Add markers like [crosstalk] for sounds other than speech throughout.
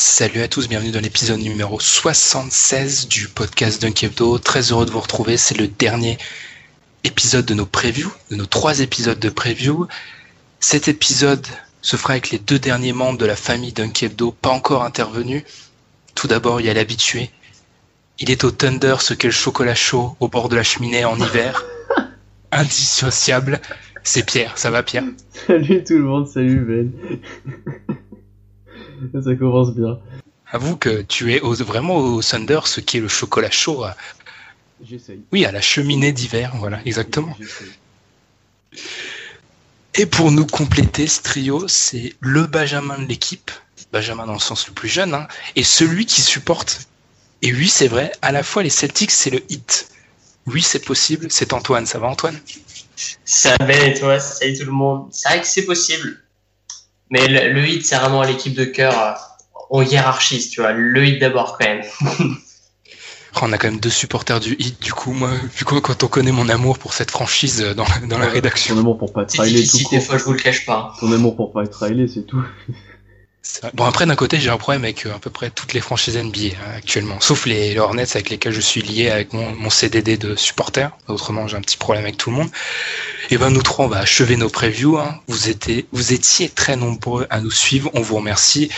Salut à tous, bienvenue dans l'épisode numéro 76 du podcast Dunk Hebdo. Très heureux de vous retrouver, c'est le dernier épisode de nos previews, de nos trois épisodes de preview. Cet épisode se fera avec les deux derniers membres de la famille Dunk Hebdo pas encore intervenus. Tout d'abord, il y a l'habitué. Il est au Thunder ce qu'est le chocolat chaud au bord de la cheminée en hiver. [laughs] Indissociable. C'est Pierre, ça va Pierre? Salut tout le monde, salut Ben. [laughs] [laughs] Ça commence bien. Avoue que tu es au- vraiment au Thunder ce qui est le chocolat chaud. à- J'essaye. Oui, à la cheminée d'hiver, voilà, exactement. Et pour nous compléter ce trio, c'est le Benjamin de l'équipe, Benjamin dans le sens le plus jeune, hein, et celui qui supporte. Et oui, c'est vrai, à la fois les Celtics, c'est le hit. Oui, c'est possible, c'est Antoine. Ça va Antoine? Ça va et toi, salut tout le monde. C'est vrai que c'est possible. Mais le, le hit, c'est vraiment l'équipe de cœur. euh, On hiérarchise, tu vois. Le hit d'abord quand même. [laughs] Oh, On a quand même deux supporters du hit, du coup, moi, vu que quand on connaît mon amour pour cette franchise euh, dans, la- dans la Ton rédaction. amour pour pas être C'est Riley tout difficile, des court. fois, je vous le cache pas. Ton amour pour pas être Riley, c'est tout. Bon, après, d'un côté, j'ai un problème avec euh, à peu près toutes les franchises NBA hein, actuellement, sauf les, Hornets avec lesquels je suis lié avec mon, mon CDD de supporter. Autrement, j'ai un petit problème avec tout le monde. Et ben, nous trois, on va achever nos previews. hein. Vous, étiez, très nombreux à nous suivre. On vous remercie.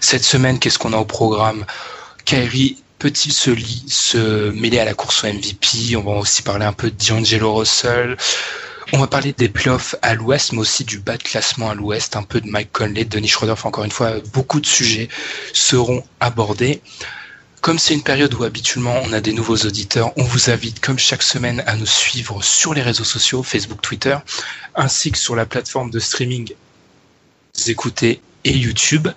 Cette semaine, qu'est-ce qu'on a au programme? Kyrie peut-il se, se mêler à la course au MVP On va aussi parler un peu de D'Angelo Russell. On va parler des playoffs à l'ouest, mais aussi du bas de classement à l'ouest, un peu de Mike Conley, de Denis Schroeder. Encore une fois, beaucoup de sujets seront abordés. Comme c'est une période où habituellement on a des nouveaux auditeurs, on vous invite comme chaque semaine à nous suivre sur les réseaux sociaux, Facebook, Twitter, ainsi que sur la plateforme de streaming écoutez et YouTube.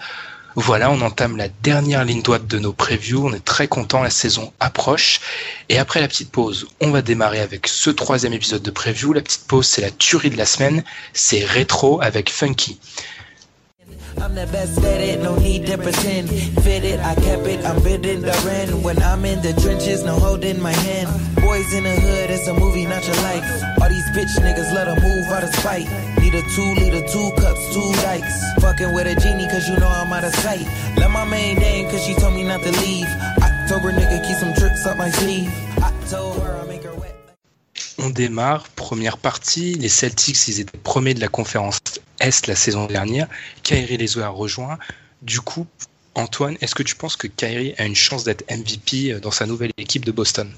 Voilà, on entame la dernière ligne droite de nos previews. On est très content, la saison approche. Et après la petite pause, on va démarrer avec ce troisième épisode de preview. La petite pause, c'est la tuerie de la semaine. C'est rétro avec Funky. I'm the best at it, no need to pretend. Fit it, I kept it, I'm bidding the rent. When I'm in the trenches, no holding my hand. Boys in the hood, it's a movie, not your life. All these bitch niggas let 'em move out of spite. Need a two liter, two cups, two dikes. Fucking with a genie, cause you know I'm out of sight. Let my main name, cause she told me not to leave. October nigga, keep some tricks up my sleeve. I make her wet. On démarre, première partie. Les Celtics, ils étaient premiers de la conférence Est la saison dernière. Kyrie les a rejoints. Du coup, Antoine, est-ce que tu penses que Kyrie a une chance d'être MVP dans sa nouvelle équipe de Boston?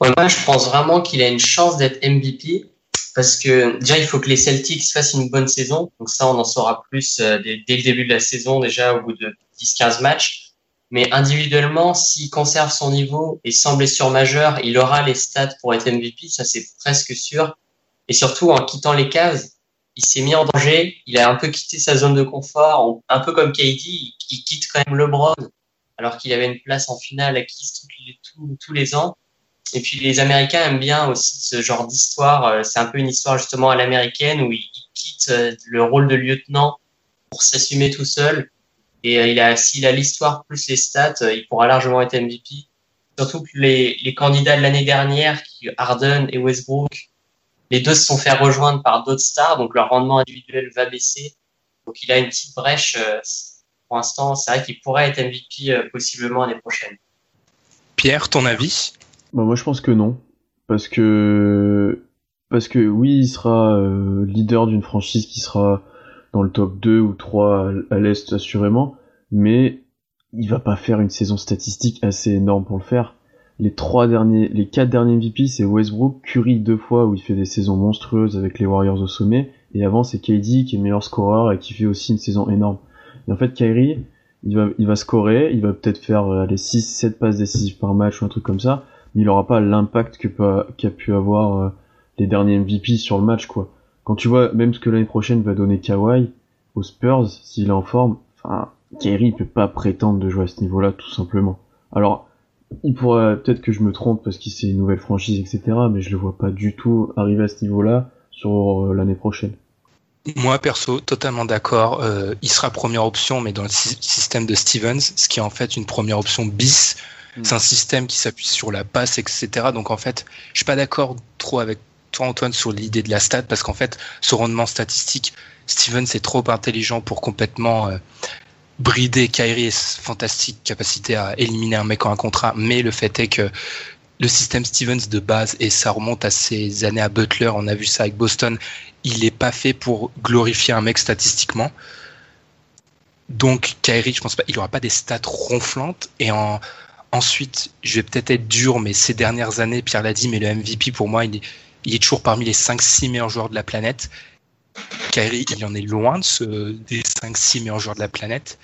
Moi, je pense vraiment qu'il a une chance d'être MVP. Parce que déjà, il faut que les Celtics fassent une bonne saison. Donc ça, on en saura plus euh, dès, dès le début de la saison, déjà au bout de 10-15 matchs. Mais individuellement, s'il conserve son niveau et sans blessure majeure, il aura les stats pour être MVP, ça c'est presque sûr. Et surtout, en quittant les Cavs, il s'est mis en danger, il a un peu quitté sa zone de confort, on- un peu comme KD, il, quitte quand même LeBron, alors qu'il avait une place en finale acquise tous tous- les ans. Et puis les Américains aiment bien aussi ce genre d'histoire. euh, C'est un peu une histoire justement à l'américaine où il, quitte euh, le rôle de lieutenant pour s'assumer tout seul. Et euh, il a, s'il a l'histoire plus les stats, il pourra largement être MVP. Surtout que les, les candidats de l'année dernière, Harden et Westbrook, les deux se sont fait rejoindre par d'autres stars, donc leur rendement individuel va baisser. Donc il a une petite brèche euh, pour l'instant, c'est vrai qu'il pourrait être MVP euh, possiblement l'année prochaine. Pierre, ton avis? Bah, Moi, je pense que non. Parce que, parce que oui, il sera euh, leader d'une franchise qui sera dans le top 2 ou 3 à, à l'Est assurément, mais il va pas faire une saison statistique assez énorme pour le faire. Les trois derniers, les quatre derniers MVP, c'est Westbrook, Curry deux fois où il fait des saisons monstrueuses avec les Warriors au sommet, et avant c'est KD qui est meilleur scoreur et qui fait aussi une saison énorme. Et en fait, Kyrie, il va, il va scorer, il va peut-être faire euh, les 6-7 passes décisives par match ou un truc comme ça, mais il aura pas l'impact que qu'a pu avoir euh, les derniers MVP sur le match, quoi. Quand tu vois même ce que l'année prochaine va donner Kawhi aux Spurs, s'il est en forme, enfin, Kyrie peut pas prétendre de jouer à ce niveau-là, tout simplement. Alors, il pourrait peut-être que je me trompe parce qu'il c'est une nouvelle franchise, etc. Mais je le vois pas du tout arriver à ce niveau-là sur euh, l'année prochaine. Moi, perso, totalement d'accord. Euh, il sera première option, mais dans le système de Stevens, ce qui est en fait une première option bis. Mm. C'est un système qui s'appuie sur la passe, etc. Donc en fait, je suis pas d'accord trop avec toi, Antoine, sur l'idée de la stat, parce qu'en fait, ce rendement statistique, Stevens est trop intelligent pour complètement euh, brider Kyrie est fantastique capacité à éliminer un mec en un contrat, mais le fait est que le système Stevens de base, et ça remonte à ces années à Butler, on a vu ça avec Boston, il n'est pas fait pour glorifier un mec statistiquement. Donc Kyrie, je pense pas, il aura pas des stats ronflantes. Et en, ensuite, je vais peut-être être dur, mais ces dernières années, Pierre l'a dit, mais le MVP pour moi, il est, il est toujours parmi les 5-6 meilleurs joueurs de la planète. Kyrie, il en est loin de ce, des 5-6 meilleurs joueurs de la planète.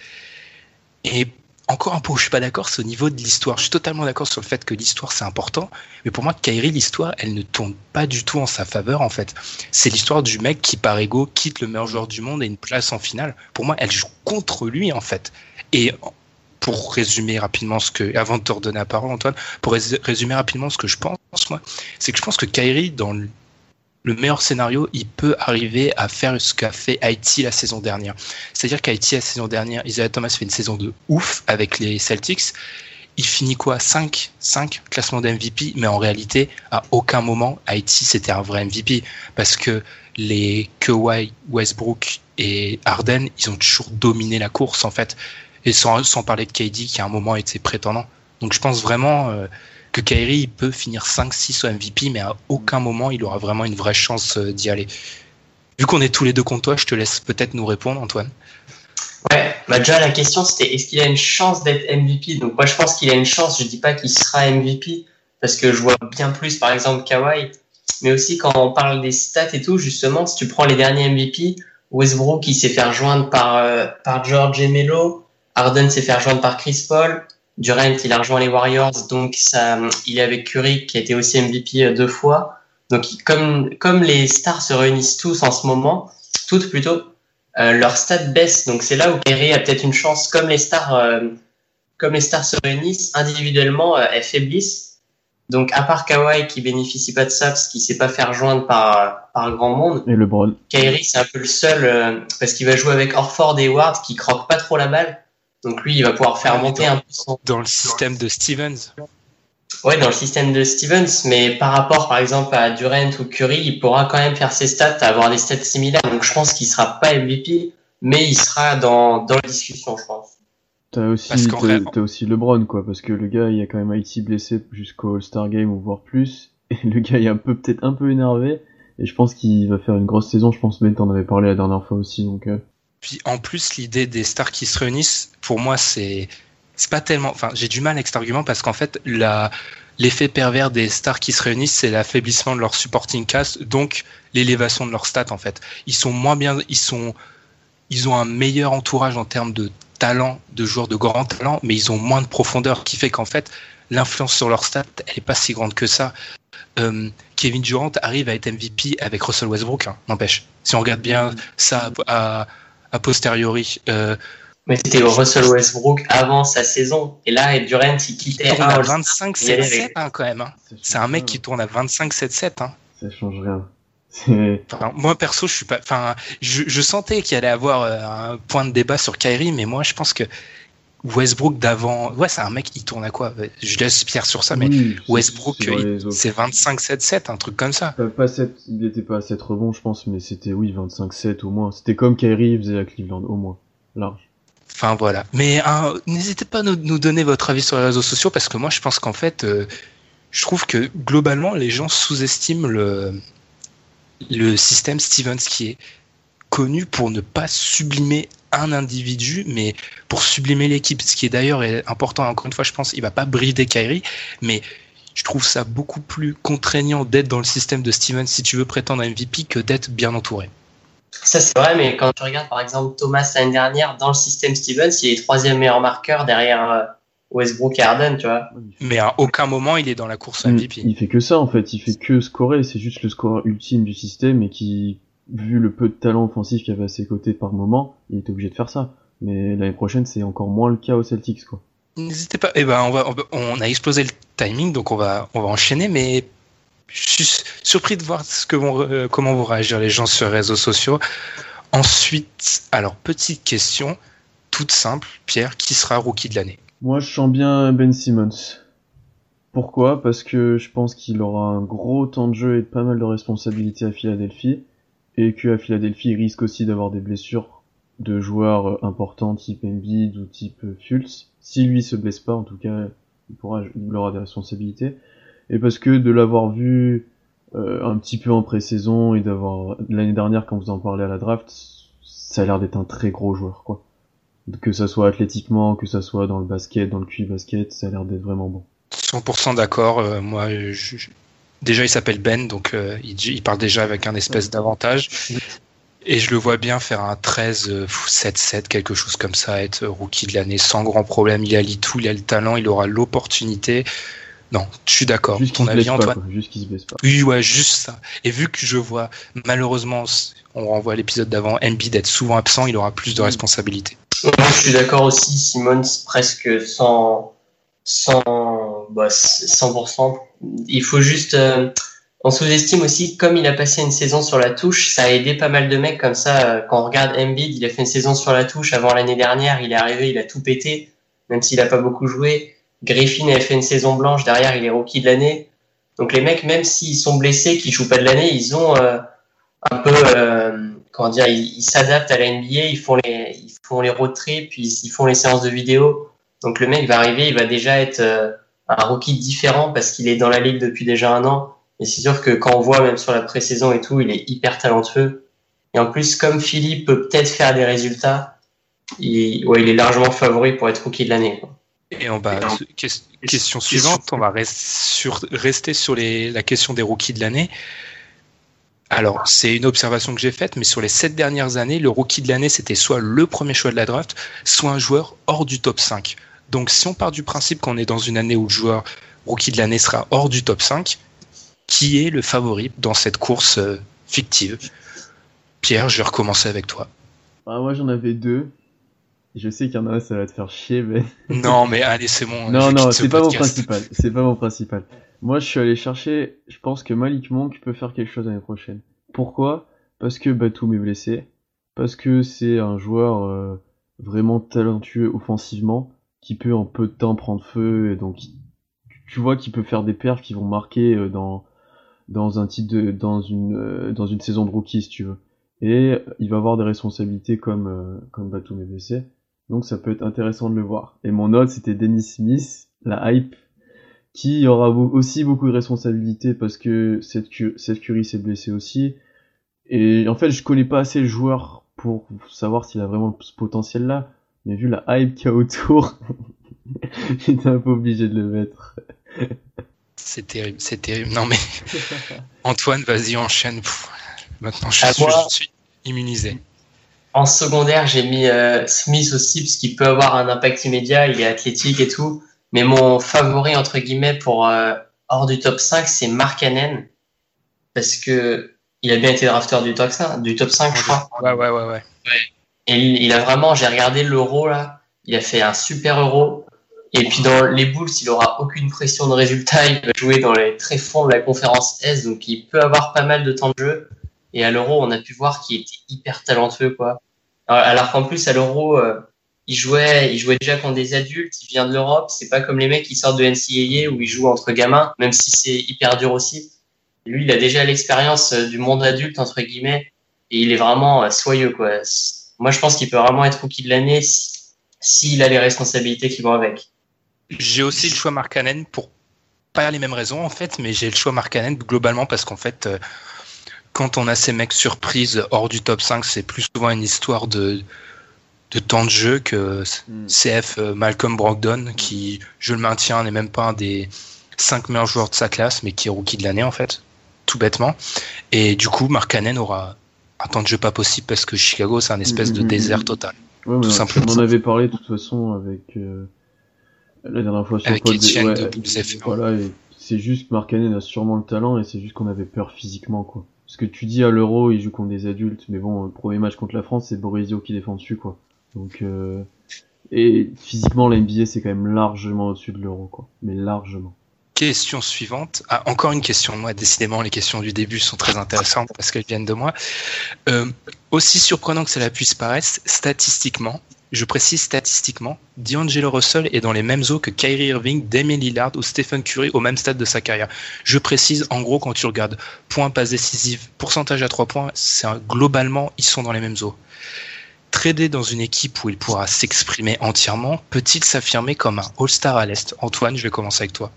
Et encore un point où je suis pas d'accord, c'est au niveau de l'histoire. Je suis totalement d'accord sur le fait que l'histoire c'est important, mais pour moi, Kyrie, l'histoire, elle ne tourne pas du tout en sa faveur en fait. C'est l'histoire du mec qui par ego quitte le meilleur joueur du monde et une place en finale. Pour moi, elle joue contre lui en fait. Et pour résumer rapidement ce que, avant de te redonner la parole, Antoine, pour résumer rapidement ce que je pense, moi, c'est que je pense que Kyrie, dans le le meilleur scénario, il peut arriver à faire ce qu'a fait Haïti la saison dernière. C'est-à-dire qu'Haïti la saison dernière, Isaiah Thomas fait une saison de ouf avec les Celtics. Il finit quoi? 5 5 classements d'MVP, mais en réalité, à aucun moment, Haïti c'était un vrai MVP parce que les Kawhi, Westbrook et Harden, ils ont toujours dominé la course en fait. Et sans, sans parler de KD qui à un moment était prétendant. Donc je pense vraiment euh, que Kyrie peut finir 5-6 au MVP, mais à aucun moment il aura vraiment une vraie chance euh, d'y aller. Vu qu'on est tous les deux contre toi, je te laisse peut-être nous répondre, Antoine. Ouais, bah déjà la question c'était est-ce qu'il a une chance d'être MVP Donc moi je pense qu'il a une chance, je dis pas qu'il sera MVP, parce que je vois bien plus par exemple Kawhi, mais aussi quand on parle des stats et tout, justement, si tu prends les derniers MVP, Westbrook il s'est fait rejoindre par, euh, par George et Melo, Harden s'est fait rejoindre par Chris Paul, Durant, il a rejoint les Warriors, donc ça, il est avec Curry qui a été aussi MVP euh, deux fois. Donc comme comme les stars se réunissent tous en ce moment, toutes plutôt, euh, leur stade baisse. Donc c'est là où Kyrie a peut-être une chance. Comme les stars, euh, comme les stars se réunissent individuellement, euh, elles faiblissent. Donc à part Kawhi qui bénéficie pas de ça parce qu'il sait pas faire joindre par par grand monde. Et LeBron. Kyrie c'est un peu le seul parce qu'il va jouer avec Orford et Ward qui croquent pas trop la balle. Donc lui, il va pouvoir faire monter dans, un peu son... Dans le système de Stevens Ouais, dans le système de Stevens, mais par rapport par exemple à Durant ou Curry, il pourra quand même faire ses stats, avoir des stats similaires. Donc je pense qu'il sera pas MVP, mais il sera dans, dans la discussion, je pense. T'as aussi, t'as, aussi LeBron, quoi, parce que le gars, il a quand même Haïti blessé jusqu'au All-Star Game ou voire plus, [laughs] et le gars, il est un peu, peut-être un peu énervé, et je pense qu'il va faire une grosse saison, je pense Ben t'en avait parlé la dernière fois aussi, donc... Euh... Puis en plus, l'idée des stars qui se réunissent, pour moi, c'est c'est pas tellement. Enfin, j'ai du mal avec cet argument parce qu'en fait, la l'effet pervers des stars qui se réunissent, c'est l'affaiblissement de leur supporting cast, donc l'élévation de leurs stats en fait. Ils sont moins bien, ils sont, ils ont un meilleur entourage en termes de talent, de joueurs de grand talent, mais ils ont moins de profondeur, qui fait qu'en fait, l'influence sur leurs stats, elle est pas si grande que ça. Euh, Kevin Durant arrive à être MVP avec Russell Westbrook, hein, n'empêche. Si on regarde bien ça à, a posteriori. Euh, mais c'était Russell Westbrook avant sa saison. Et là, Durant, il quittait il tourne à 25-7-7 hein, quand même. Hein. C'est un mec qui tourne à 25-7-7. Hein. Ça change rien. Enfin, moi perso, je suis pas. Enfin, je, je sentais qu'il allait avoir euh, un point de débat sur Kyrie, mais moi, je pense que Westbrook d'avant, ouais, c'est un mec, il tourne à quoi? Je laisse Pierre sur ça, mais Westbrook, c'est 25-7-7, un truc comme ça. Pas, 7, il était pas à 7 rebonds, je pense, mais c'était, oui, 25-7 au moins. C'était comme Kyrie faisait à Cleveland, au moins. Large. Enfin voilà. Mais hein, n'hésitez pas à nous, nous, donner votre avis sur les réseaux sociaux parce que moi je pense qu'en fait, euh, je trouve que globalement les gens sous-estiment le, le système Stevens qui est connu pour ne pas sublimer un individu, mais pour sublimer l'équipe. Ce qui est d'ailleurs important, encore une fois, je pense, il va pas brider Kyrie, mais je trouve ça beaucoup plus contraignant d'être dans le système de Stevens si tu veux prétendre à MVP que d'être bien entouré. Ça, c'est vrai, mais quand tu regardes par exemple Thomas l'année dernière dans le système Stevens, il est troisième meilleur marqueur derrière euh, Westbrook et Harden, tu vois. Mais à aucun moment il est dans la course MVP. Il, il fait que ça en fait, il fait que scorer, c'est juste le score ultime du système et qui, vu le peu de talent offensif qu'il y avait à ses côtés par moment, il était obligé de faire ça. Mais l'année prochaine, c'est encore moins le cas aux Celtics, quoi. N'hésitez pas. Eh ben, on va, on a explosé le timing, donc on va, on va enchaîner, mais je suis surpris de voir ce que vont, euh, comment vont réagir les gens sur les réseaux sociaux. Ensuite, alors, petite question, toute simple. Pierre, qui sera rookie de l'année? Moi, je sens bien Ben Simmons. Pourquoi? Parce que je pense qu'il aura un gros temps de jeu et pas mal de responsabilités à Philadelphie. Et qu'à Philadelphie, il risque aussi d'avoir des blessures de joueurs importants type Embiid ou type Fultz. Si lui se blesse pas, en tout cas, il pourra, aura des responsabilités et parce que de l'avoir vu euh, un petit peu en pré-saison et d'avoir l'année dernière quand vous en parlez à la draft, ça a l'air d'être un très gros joueur quoi. Que ça soit athlétiquement, que ça soit dans le basket, dans le QI basket, ça a l'air d'être vraiment bon. 100% d'accord. Euh, moi, je... déjà il s'appelle Ben, donc euh, il, il, parle déjà avec un espèce d'avantage. Et je le vois bien faire un 13, 7-7, quelque chose comme ça, être rookie de l'année sans grand problème. Il a tout, il a le talent, il aura l'opportunité. Non, je suis d'accord. Juste Antoine. Qu'il se blesse pas. Oui, ouais, juste ça. Et vu que je vois, malheureusement, on renvoie l'épisode d'avant, Embiid d'être souvent absent, il aura plus de responsabilités. Moi, je suis d'accord aussi, Simmons presque sans, sans, bah, 100%. Il faut juste, euh, on sous-estime aussi, comme il a passé une saison sur la touche, ça a aidé pas mal de mecs comme ça. Euh, quand on regarde Embiid, il a fait une saison sur la touche avant l'année dernière, il est arrivé, il a tout pété, même s'il a pas beaucoup joué. Griffin avait fait une saison blanche, derrière il est rookie de l'année. Donc les mecs, même s'ils sont blessés, qu'ils jouent pas de l'année, ils ont euh, un peu, euh, comment dire, ils s'adaptent à la NBA, ils font les, ils font les road trips, ils font les séances de vidéo. Donc le mec va arriver, il va déjà être euh, un rookie différent parce qu'il est dans la ligue depuis déjà un an. Et c'est sûr que quand on voit même sur la pré-saison et tout, il est hyper talentueux. Et en plus, comme Philippe peut peut-être faire des résultats, il, ouais, il est largement favori pour être rookie de l'année. Et on va, question suivante, on va rester sur, rester sur les, la question des rookies de l'année. Alors, c'est une observation que j'ai faite, mais sur les sept dernières années, le rookie de l'année, c'était soit le premier choix de la draft, soit un joueur hors du top 5. Donc, si on part du principe qu'on est dans une année où le joueur rookie de l'année sera hors du top 5, qui est le favori dans cette course euh, fictive? Pierre, je vais recommencer avec toi. Ah, moi, j'en avais deux. Je sais qu'il y en a, ça va te faire chier, mais. [laughs] non, mais allez, c'est bon. Non, non, c'est pas mon principal. C'est pas mon principal. Moi, je suis allé chercher. Je pense que Malik Monk peut faire quelque chose l'année prochaine. Pourquoi? Parce que Batum est blessé. Parce que c'est un joueur euh, vraiment talentueux offensivement qui peut en peu de temps prendre feu et donc tu vois qu'il peut faire des perfs qui vont marquer euh, dans dans un titre de, dans une euh, dans une saison de rookie si tu veux et il va avoir des responsabilités comme comme Batum est blessé donc ça peut être intéressant de le voir. Et mon note, c'était Dennis Smith, la hype, qui aura aussi beaucoup de responsabilités parce que cette Curry s'est blessé aussi. Et en fait, je connais pas assez le joueur pour savoir s'il a vraiment ce potentiel-là. Mais vu la hype qu'il y a autour, [laughs] j'étais un peu obligé de le mettre. c'est terrible, c'est terrible. Non mais [laughs] Antoine, vas-y, enchaîne. Maintenant, je, je suis immunisé. En secondaire, j'ai mis euh, Smith aussi, parce qu'il peut avoir un impact immédiat, il est athlétique et tout. Mais mon favori, entre guillemets, pour euh, hors du top 5, c'est Mark Cannon. Parce que il a bien été drafteur du top 5, du top 5 je crois. Ouais, ouais, ouais, ouais. Et il, a vraiment, j'ai regardé l'euro là, il a fait un super euro. Et puis dans les Bulls, il aura aucune pression de résultat. Il va jouer dans les très fonds de la conférence S, donc il peut avoir pas mal de temps de jeu. Et à l'Euro, on a pu voir qu'il était hyper talentueux, quoi. Alors qu'en plus, à l'Euro, euh, il jouait, il jouait déjà contre des adultes. Il vient de l'Europe. C'est pas comme les mecs qui sortent de NCAA où ils jouent entre gamins, même si c'est hyper dur aussi. Lui, il a déjà l'expérience euh, du monde adulte entre guillemets, et il est vraiment euh, soyeux, quoi. Moi, je pense qu'il peut vraiment être rookie de l'année s'il a les responsabilités qui vont avec. J'ai aussi le choix Markkanen pour pas les mêmes raisons en fait, mais j'ai le choix Markkanen globalement parce qu'en fait, euh, quand on a ces mecs surprises hors du top 5, c'est plus souvent une histoire de, de temps de jeu que Mm. CF euh, Malcolm Brogdon, qui, je le maintiens, n'est même pas un des 5 meilleurs joueurs de sa classe, mais qui est rookie de l'année en fait, tout bêtement. Et du coup, Markkanen aura un temps de jeu pas possible parce que Chicago, c'est un espèce de Mm, mm, désert mm. total. Ouais, Tout on- simplement. On en avait parlé de toute façon avec euh, la dernière fois sur Avec Pod- Etienne de ouais, WZF1. Voilà, c'est juste que Markkanen a sûrement le talent et c'est juste qu'on avait peur physiquement quoi. Parce que tu dis à l'Euro, il joue contre des adultes, mais bon, le premier match contre la France, c'est Borisio qui défend dessus quoi. Donc euh, et physiquement, la NBA c'est quand même largement au-dessus de l'Euro quoi, mais largement. Question suivante. Ah, encore une question moi. Décidément, les questions du début sont très intéressantes parce qu'elles viennent de moi. Euh, aussi surprenant que cela puisse paraître, statistiquement, je précise statistiquement, D'Angelo Russell est dans les mêmes eaux que Kyrie Irving, Damien Lillard ou Stephen Curry au même stade de sa carrière. Je précise, en gros, quand tu regardes points, passes décisives, pourcentage à trois points, c'est un- globalement, ils sont dans les mêmes eaux. Tradé dans une équipe où il pourra s'exprimer entièrement, peut-il s'affirmer comme un All-Star à l'Est? Antoine, je vais commencer avec toi.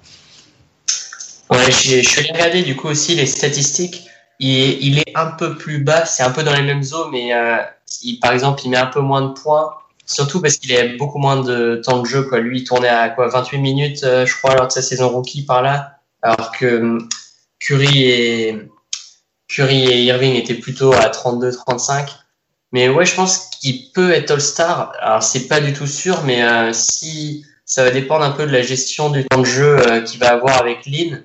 Ouais, je suis allé regarder du coup aussi les statistiques. Il il est un peu plus bas, c'est un peu dans les mêmes eaux, mais euh, il, par exemple, il met un peu moins de points, surtout parce qu'il a beaucoup moins de temps de jeu. Quoi. Lui, il tournait à quoi 28 minutes, euh, je crois, lors de sa saison rookie par là, alors que hum, Curry et, Curry et Irving étaient plutôt à 32-35. Mais ouais, je pense qu'il peut être All-Star. Alors, c'est pas du tout sûr, mais euh, si ça va dépendre un peu de la gestion du temps de jeu euh, qu'il va avoir avec Lynn.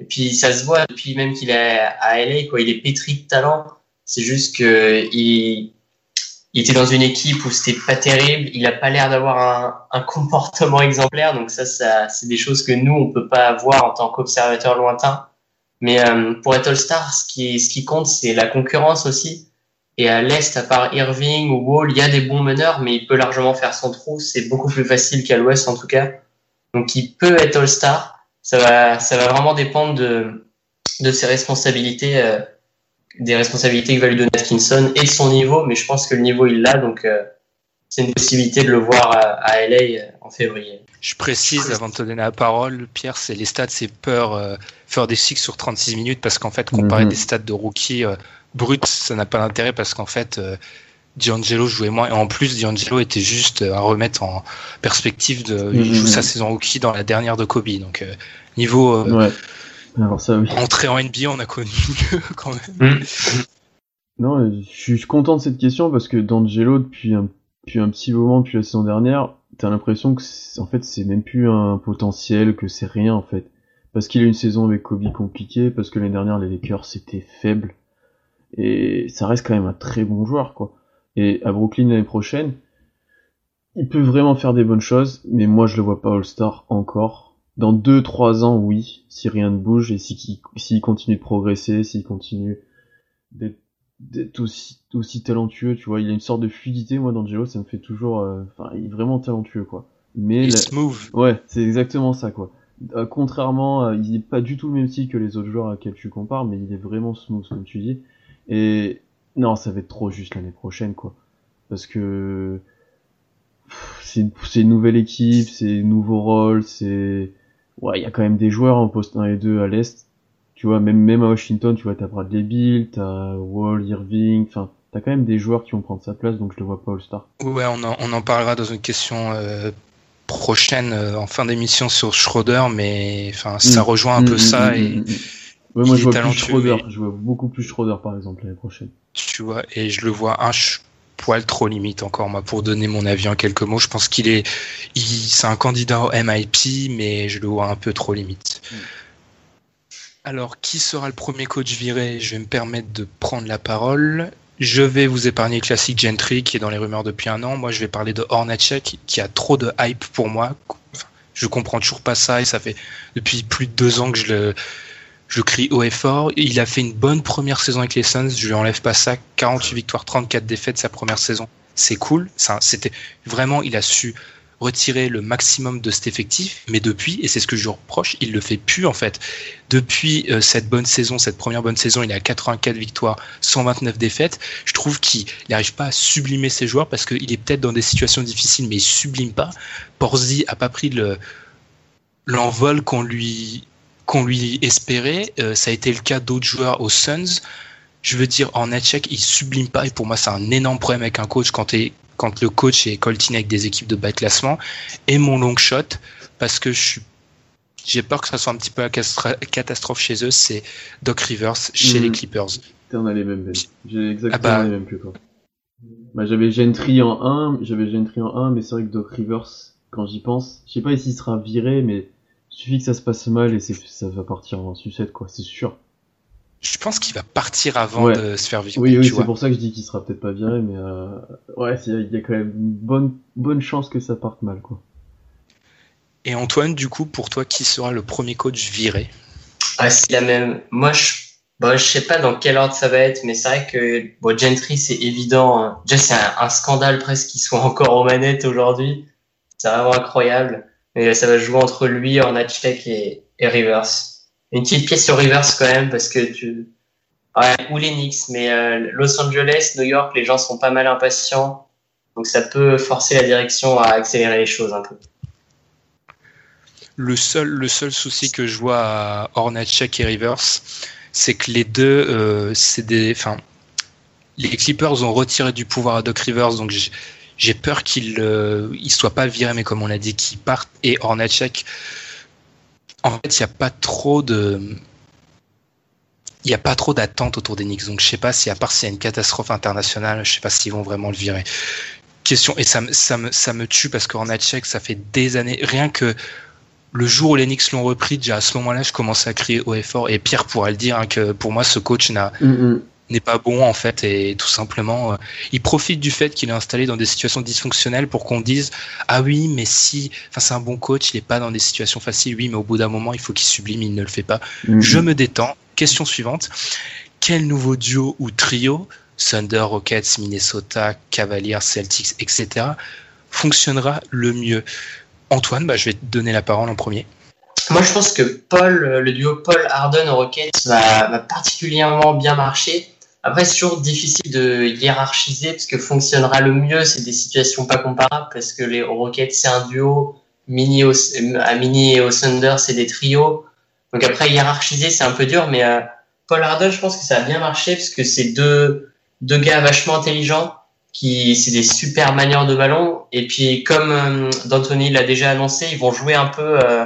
Et puis ça se voit depuis même qu'il est à LA, quoi. Il est pétri de talent. C'est juste que il, était dans une équipe où c'était pas terrible. Il a pas l'air d'avoir un, un comportement exemplaire. Donc ça, ça c'est des choses que nous on peut pas avoir en tant qu'observateur lointain. Mais euh, pour être All-Star, ce qui, ce qui compte, c'est la concurrence aussi. Et à l'Est, à part Irving ou Wall, il y a des bons meneurs, mais il peut largement faire son trou. C'est beaucoup plus facile qu'à l'Ouest, en tout cas. Donc, il peut être All-Star. Ça va, ça va vraiment dépendre de, de ses responsabilités, euh, des responsabilités que va lui donner Atkinson et de son niveau. Mais je pense que le niveau, il l'a. Donc, euh, c'est une possibilité de le voir à, à LA euh, en février. Je précise avant de te donner la parole, Pierre, c'est les stats, c'est peur euh, faire des six sur 36 minutes parce qu'en fait, comparer Mhm. des stats de rookie euh, brut, ça n'a pas d'intérêt parce qu'en fait, euh, D'Angelo jouait moins et en plus, D'Angelo était juste euh, à remettre en perspective de il Mhm. joue sa saison rookie dans la dernière de Kobe. Donc, euh, niveau euh, Ouais. Alors ça oui. entrée en NBA, on a connu mieux [laughs] quand même. Non, euh, je suis content de cette question parce que D'Angelo, depuis un, depuis un petit moment, depuis la saison dernière, t'as l'impression que c'est- en fait c'est même plus un potentiel, que c'est rien en fait. Parce qu'il a une saison avec Kobe compliquée, parce que l'année dernière les Lakers c'était faible. Et ça reste quand même un très bon joueur quoi. Et à Brooklyn l'année prochaine, il peut vraiment faire des bonnes choses, mais moi je le vois pas All-Star encore. Dans 2-3 ans, oui, si rien ne bouge et si- s'il continue de progresser, s'il continue d'être aussi, aussi talentueux, tu vois. Il a une sorte de fluidité, moi, d'Angelo, ça me fait toujours... euh, Enfin, il est vraiment talentueux, quoi. Mais... Et la- smooth. Ouais, c'est exactement ça, quoi. Euh, contrairement, il est pas du tout le même style que les autres joueurs à qui tu compares, mais il est vraiment smooth, comme tu dis. Et non, ça va être trop juste l'année prochaine, quoi. Parce que c'est une nouvelle équipe, c'est nouveau rôle, c'est ouais, il y a quand même des joueurs en poste 1 et 2 à l'est. Tu vois, même même à Washington, tu vois, t'as Bradley Bill, t'as Wall, Irving, enfin, t'as quand même des joueurs qui vont prendre sa place, donc je le vois pas All-Star. Ouais, on en, on en parlera dans une question euh, prochaine euh, en fin d'émission sur Schroeder, mais enfin ça Mm. rejoint un peu Mm, ça mm, et mm, mm. Ouais, moi je vois plus Schroeder, mais- je vois beaucoup plus Schroeder par exemple l'année prochaine. Tu vois, et je le vois un poil trop limite encore moi pour donner mon avis en quelques mots. Je pense qu'il est, c'est un candidat au MIP, mais je le vois un peu trop limite. Alors, qui sera le premier coach viré? Je vais me permettre de prendre la parole. Je vais vous épargner le classique Gentry qui est dans les rumeurs depuis un an. Moi, je vais parler de Hornacek qui a trop de hype pour moi. Enfin, je comprends toujours pas ça et ça fait depuis plus de deux ans que je le, je crie haut et fort. Il a fait une bonne première saison avec les Suns. Je lui enlève pas ça. 48 victoires, 34 défaites sa première saison. C'est cool. C'était vraiment, il a su retirer le maximum de cet effectif, mais depuis, et c'est ce que je lui reproche, il le fait plus en fait. Depuis euh, cette bonne saison, cette première bonne saison, il a 84 victoires, 129 défaites. Je trouve qu'il n'arrive pas à sublimer ses joueurs parce qu'il est peut-être dans des situations difficiles, mais il sublime pas. Porzi a pas pris le l'envol qu'on lui qu'on lui espérait. Euh, ça a été le cas d'autres joueurs aux Suns. Je veux dire, en check, il sublime pas. Et pour moi, c'est un énorme problème avec un coach quand, quand le coach est coltiné avec des équipes de bas classement. Et mon long shot, parce que je suis j'ai peur que ça soit un petit peu la catastrophe chez eux, c'est Doc Rivers chez les hmm. Clippers. On a les mêmes J'ai exactement ah bah. les mêmes que toi. Bah, j'avais Gentry en 1, j'avais Gentry en 1, mais c'est vrai que Doc Rivers, quand j'y pense, je sais pas s'il sera viré, mais suffit que ça se passe mal et ça va partir en sucette, quoi, c'est sûr. Je pense qu'il va partir avant de se faire virer. Oui, oui, c'est pour ça que je dis qu'il sera peut-être pas viré, mais euh... ouais, il y a quand même une bonne, bonne chance que ça parte mal, quoi. Et Antoine, du coup, pour toi, qui sera le premier coach viré? Ah, c'est la même. Moi, je, bon, je sais pas dans quel ordre ça va être, mais c'est vrai que bon, Gentry, c'est évident. Hein. Déjà, c'est un, scandale presque qu'il soit encore aux manettes aujourd'hui. C'est vraiment incroyable. Mais ça va jouer entre lui, Ornacek et, et Rivers. Une petite pièce sur Rivers quand même, parce que tu. Ouais, ou les Knicks, mais euh, Los Angeles, New York, les gens sont pas mal impatients. Donc ça peut forcer la direction à accélérer les choses un peu. Le seul, le seul souci que je vois à Hornacek et Rivers, c'est que les deux, euh, c'est des, enfin, les Clippers ont retiré du pouvoir à Doc Rivers, donc j'ai peur qu'il euh, il soit pas viré, mais comme on l'a dit, qu'il parte. Et Hornacek, en fait, il n'y a pas trop de, il a pas trop d'attente autour des Knicks, donc je sais pas si à part s'il y a une catastrophe internationale, je sais pas s'ils vont vraiment le virer. Question et ça, ça me ça me tue parce qu'Hornacek, ça fait des années, rien que le jour où les Knicks l'ont repris, déjà à ce moment-là, je commençais à crier au effort. Et Pierre pourra le dire, hein, que pour moi, ce coach n'a mm, mm. N'est pas bon en fait, et tout simplement, euh, il profite du fait qu'il est installé dans des situations dysfonctionnelles pour qu'on dise ah oui, mais si, enfin c'est un bon coach, il n'est pas dans des situations faciles. Oui, mais au bout d'un moment, il faut qu'il sublime, il ne le fait pas. Mm, je me détends. Question suivante quel nouveau duo ou trio, Thunder, Rockets, Minnesota, Cavaliers, Celtics, etc., fonctionnera le mieux? Antoine, bah, je vais te donner la parole en premier. Moi, je pense que Paul, le duo Paul Harden Rockets va, particulièrement bien marcher. Après, c'est toujours difficile de hiérarchiser parce que fonctionnera le mieux, c'est des situations pas comparables parce que les Rockets, c'est un duo, Mini à Mini et au Thunder, c'est des trios. Donc après, hiérarchiser, c'est un peu dur, mais euh, Paul Harden, je pense que ça a bien marché parce que c'est deux, deux gars vachement intelligents qui c'est des super manières de ballon. Et puis comme euh, l'a déjà annoncé, ils vont jouer un peu. Euh,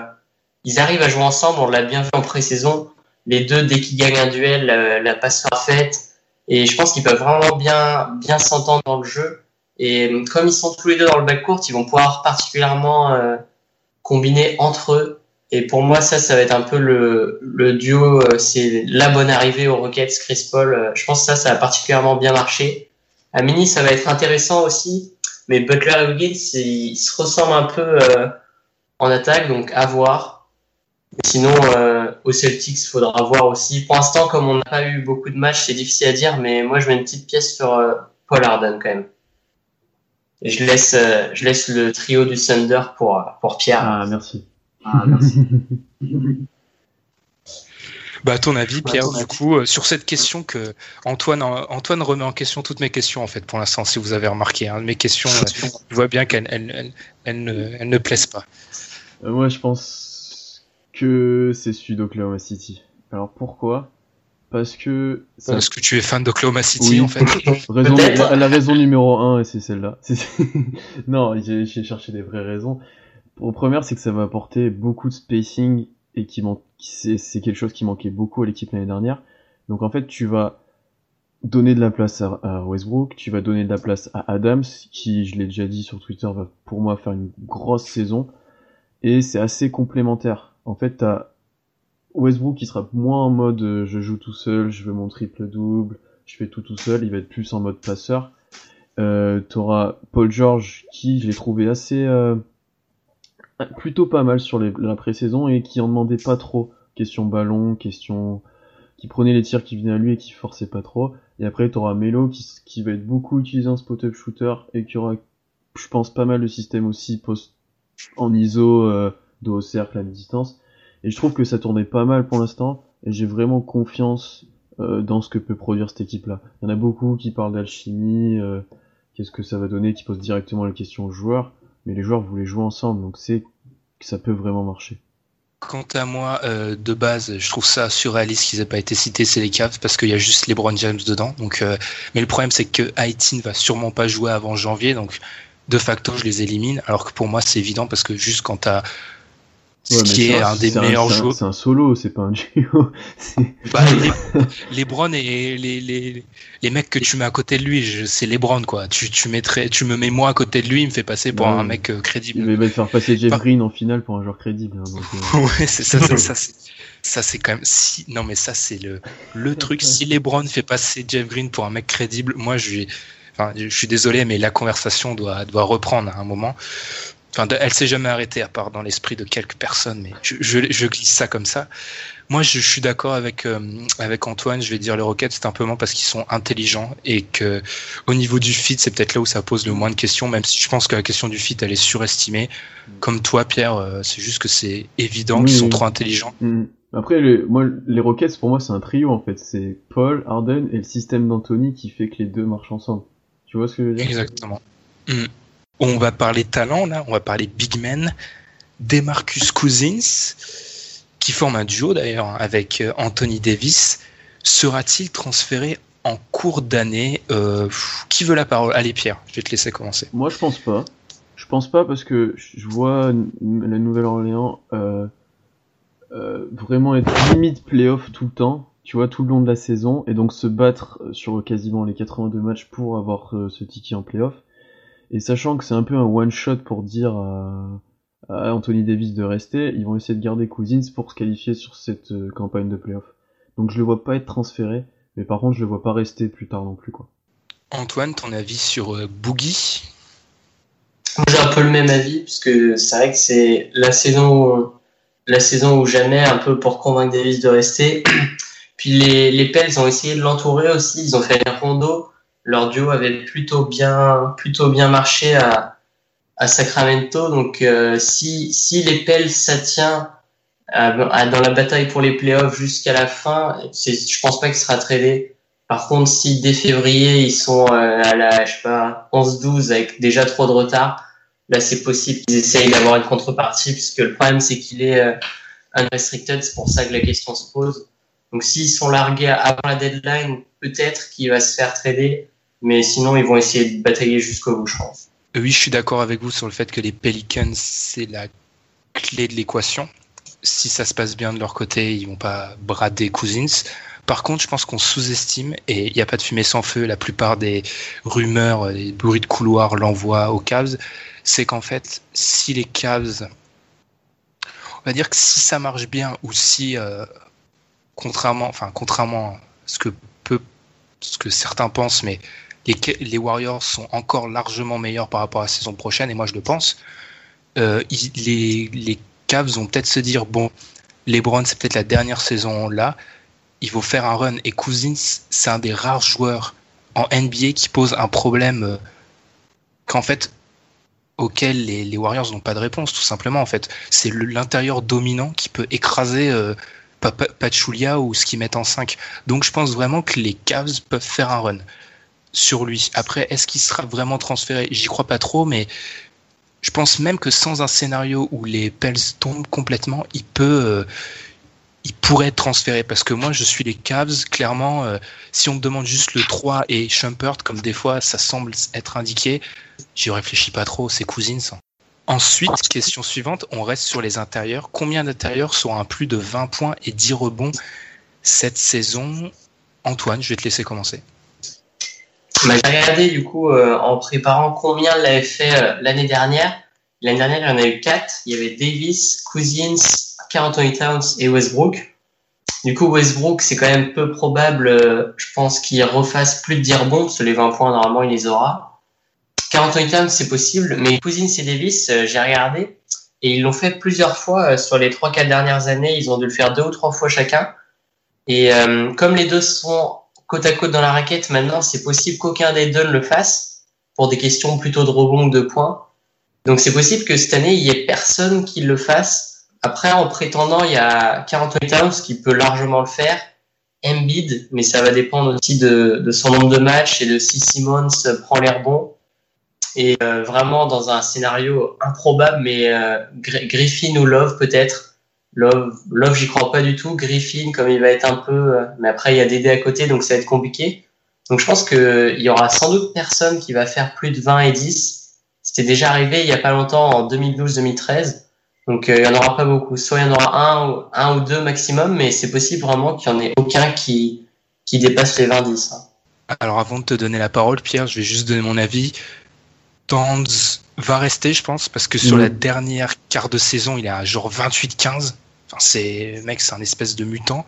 ils arrivent à jouer ensemble. On l'a bien vu en pré-saison. Les deux, dès qu'ils gagnent un duel, la, passe parfaite. Et je pense qu'ils peuvent vraiment bien bien s'entendre dans le jeu. Et euh, comme ils sont tous les deux dans le backcourt, ils vont pouvoir particulièrement euh, combiner entre eux. Et pour moi, ça, ça va être un peu le, le duo. c'est la bonne arrivée aux Rockets, Chris Paul. je pense que ça, ça a particulièrement bien marché. À Mini, ça va être intéressant aussi. Mais Butler et Wiggins, ils se ressemblent un peu euh, en attaque, donc à voir. Sinon, euh, au Celtics, il faudra voir aussi. Pour l'instant, comme on n'a pas eu beaucoup de matchs, c'est difficile à dire, mais moi, je mets une petite pièce sur euh, Paul Arden quand même. Et je laisse, je laisse le trio du Thunder pour, pour Pierre. Ah, merci. Ah, merci. [laughs] Bah, à ton avis, bah, Pierre, du coup, euh, sur cette question que Antoine, Antoine remet en question toutes mes questions, en fait, pour l'instant, si vous avez remarqué. Hein, mes questions, euh, je vois bien qu'elles elles, elles, ne, ne, plaisent pas. Euh, moi, je pense que c'est celui d'Oklahoma City. Alors, pourquoi? Parce que... Parce que tu es fan d'Oklahoma City, en fait. [laughs] raison, la, la, raison numéro un, c'est celle-là. [laughs] non, j'ai cherché des vraies raisons. Pour première, c'est que ça va apporter beaucoup de spacing et qui manque, c'est quelque chose qui manquait beaucoup à l'équipe l'année dernière. Donc en fait, tu vas donner de la place à, Westbrook, tu vas donner de la place à Adams, qui, je l'ai déjà dit sur Twitter, va pour moi faire une grosse saison. Et c'est assez complémentaire. En fait, t'as Westbrook qui sera moins en mode euh, je joue tout seul, je veux mon triple double, je fais tout tout seul, il va être plus en mode passeur. Euh, T'auras Paul George qui je l'ai trouvé assez euh, plutôt pas mal sur la pré-saison et qui en demandait pas trop. Question ballon, question qui prenait les tirs qui venaient à lui et qui forçait pas trop. Et après, tu auras Melo qui, qui va être beaucoup utilisé en spot-up shooter et qui aura, je pense, pas mal de systèmes aussi post, en ISO, euh, dos au cercle à distance. Et je trouve que ça tournait pas mal pour l'instant. Et j'ai vraiment confiance euh, dans ce que peut produire cette équipe-là. Il y en a beaucoup qui parlent d'alchimie, euh, qu'est-ce que ça va donner, qui posent directement la question aux joueurs. Mais les joueurs voulaient jouer ensemble, donc c'est que ça peut vraiment marcher. Quant à moi, euh, de base, je trouve ça surréaliste qu'ils aient pas été cités, c'est les Cavs, parce qu'il y a juste LeBron James dedans. Donc, euh, mais le problème, c'est que Haïti ne va sûrement pas jouer avant janvier, donc de facto, je les élimine. Alors que pour moi, c'est évident, parce que juste quand t'as ce qui est un des c'est meilleurs joueurs. C'est un solo, c'est pas un [laughs] duo. Bah, [laughs] LeBron et les, les, les mecs que tu mets à côté de lui, c'est LeBron quoi. Tu, tu mettrais, tu me mets moi à côté de lui, il me fait passer pour un mec euh, crédible. Mais il va faire passer Jeff Green en finale pour un joueur crédible. hein, euh, [laughs] Ouais, c'est ça, ça, ça, c'est- ça c'est quand même si non mais ça c'est le le truc si LeBron fait passer Jeff Green pour un mec crédible, moi je enfin je suis désolé mais la conversation doit doit reprendre à un moment. Enfin, de- elle s'est jamais arrêtée à part dans l'esprit de quelques personnes, mais je, je, je glisse ça comme ça. Moi, je, suis d'accord avec euh, avec Antoine. Je vais dire les Rockets, c'est simplement parce qu'ils sont intelligents et que au niveau du fit, c'est peut-être là où ça pose le moins de questions. Même si je pense que la question du fit, elle est surestimée. Comme toi, Pierre, euh, c'est juste que c'est évident Oui, qu'ils sont oui. trop intelligents. hmm. Après, les, moi, les Rockets, pour moi, c'est un trio en fait. C'est Paul, Harden et le système d'Anthony qui fait que les deux marchent ensemble. Tu vois ce que je veux dire? Exactement. Mm. On va parler talent là, on va parler big men. Demarcus Cousins, qui forme un duo d'ailleurs avec euh, Anthony Davis, sera-t-il transféré en cours d'année? Euh, Qui veut la parole? Allez Pierre, je vais te laisser commencer. Moi, je pense pas. Je pense pas parce que je vois la Nouvelle-Orléans euh, euh, vraiment être limite playoff tout le temps, tu vois, tout le long de la saison, et donc se battre sur quasiment les 82 matchs pour avoir euh, ce ticket en playoff. Et sachant que c'est un peu un one-shot pour dire à, à Anthony Davis de rester, ils vont essayer de garder Cousins pour se qualifier sur cette euh, campagne de playoff. Donc je le vois pas être transféré, mais par contre je le vois pas rester plus tard non plus quoi. Antoine, ton avis sur euh, Boogie? Moi, j'ai un peu le même avis, puisque c'est vrai que c'est la saison, la saison ou jamais, un peu pour convaincre Davis de rester. [clears throat] Puis les, les Pels ont essayé de l'entourer aussi, ils ont fait un rondo. Leur duo avait plutôt bien, plutôt bien marché à, Sacramento. Donc, euh, si, si les Pels s'attient à- dans la bataille pour les playoffs jusqu'à la fin, je pense pas qu'il sera tradé. Par contre, si dès février, ils sont euh, à la, je sais pas, 11-12 avec déjà trop de retard, là, c'est possible qu'ils essayent d'avoir une contrepartie, puisque le problème, c'est qu'il est euh, unrestricted, c'est pour ça que la question se pose. Donc, s'ils sont largués avant la deadline, peut-être qu'il va se faire trader, mais sinon, ils vont essayer de batailler jusqu'au bout, je pense. Oui, je suis d'accord avec vous sur le fait que les Pelicans, c'est la clé de l'équation. Si ça se passe bien de leur côté, ils vont pas brader Cousins. Par contre, je pense qu'on sous-estime, et il n'y a pas de fumée sans feu, la plupart des rumeurs, euh, des bruits de couloir l'envoient aux Cavs, c'est qu'en fait, si les Cavs, on va dire que si ça marche bien, ou si, euh, contrairement, enfin, contrairement à ce que peu, ce que certains pensent, mais les, Warriors sont encore largement meilleurs par rapport à la saison prochaine, et moi je le pense, euh, les, Cavs vont peut-être se dire, bon, LeBron, c'est peut-être la dernière saison là, il faut faire un run. Et Cousins, c'est un des rares joueurs en NBA qui pose un problème euh, qu'en fait, auquel les, Warriors n'ont pas de réponse, tout simplement. En fait, c'est l'intérieur dominant qui peut écraser euh, Pa- Pa- Pachulia ou ce qu'ils mettent en 5. Donc je pense vraiment que les Cavs peuvent faire un run sur lui. Après, est-ce qu'il sera vraiment transféré? J'y crois pas trop, mais je pense même que sans un scénario où les Pels tombent complètement, il peut, euh, il pourrait être transféré. Parce que moi, je suis les Cavs. Clairement, euh, si on me demande juste le 3 et Shumpert, comme des fois ça semble être indiqué, j'y réfléchis pas trop. C'est Cousins. hein. Ensuite, question suivante, on reste sur les intérieurs. Combien d'intérieurs sont à plus de 20 points et 10 rebonds cette saison? Antoine, je vais te laisser commencer. Bah, J'ai regardé du coup euh, en préparant combien l'avait fait euh, l'année dernière. L'année dernière, il y en a eu quatre. Il y avait Davis, Cousins, Carl Towns et Westbrook. Du coup, Westbrook, c'est quand même peu probable, euh, je pense, qu'il refasse plus de 10 rebonds, parce que les 20 points, normalement, il les aura. Carl Towns, c'est possible, mais Cousins et Davis, euh, j'ai regardé, et ils l'ont fait plusieurs fois euh, sur les 3-4 dernières années. Ils ont dû le faire deux ou trois fois chacun. Et euh, comme les deux sont côte à côte dans la raquette, maintenant, c'est possible qu'aucun des deux ne le fasse, pour des questions plutôt de rebond de points. Donc c'est possible que cette année, il y ait personne qui le fasse. Après, en prétendant, il y a Carl Towns qui peut largement le faire. Embiid, mais ça va dépendre aussi de, de, son nombre de matchs et de si Simmons prend l'air bon. Et euh, vraiment dans un scénario improbable, mais euh, Griffin ou Love peut-être. Love, Love j'y crois pas du tout. Griffin, comme il va être un peu, euh, mais après il y a Dédé à côté, donc ça va être compliqué. Donc je pense qu'il y aura sans doute personne qui va faire plus de 20 et 10. C'était déjà arrivé il y a pas longtemps en 2012-2013. Donc il y en aura pas beaucoup. Soit il y en aura un, un ou deux maximum, mais c'est possible vraiment qu'il n'y en ait aucun qui, qui dépasse les 20-10. Hein. Alors avant de te donner la parole, Pierre, je vais juste donner mon avis. Towns va rester, je pense, parce que sur Mm. la dernière quart de saison, il est à genre 28-15. Enfin, c'est, mec, c'est un espèce de mutant.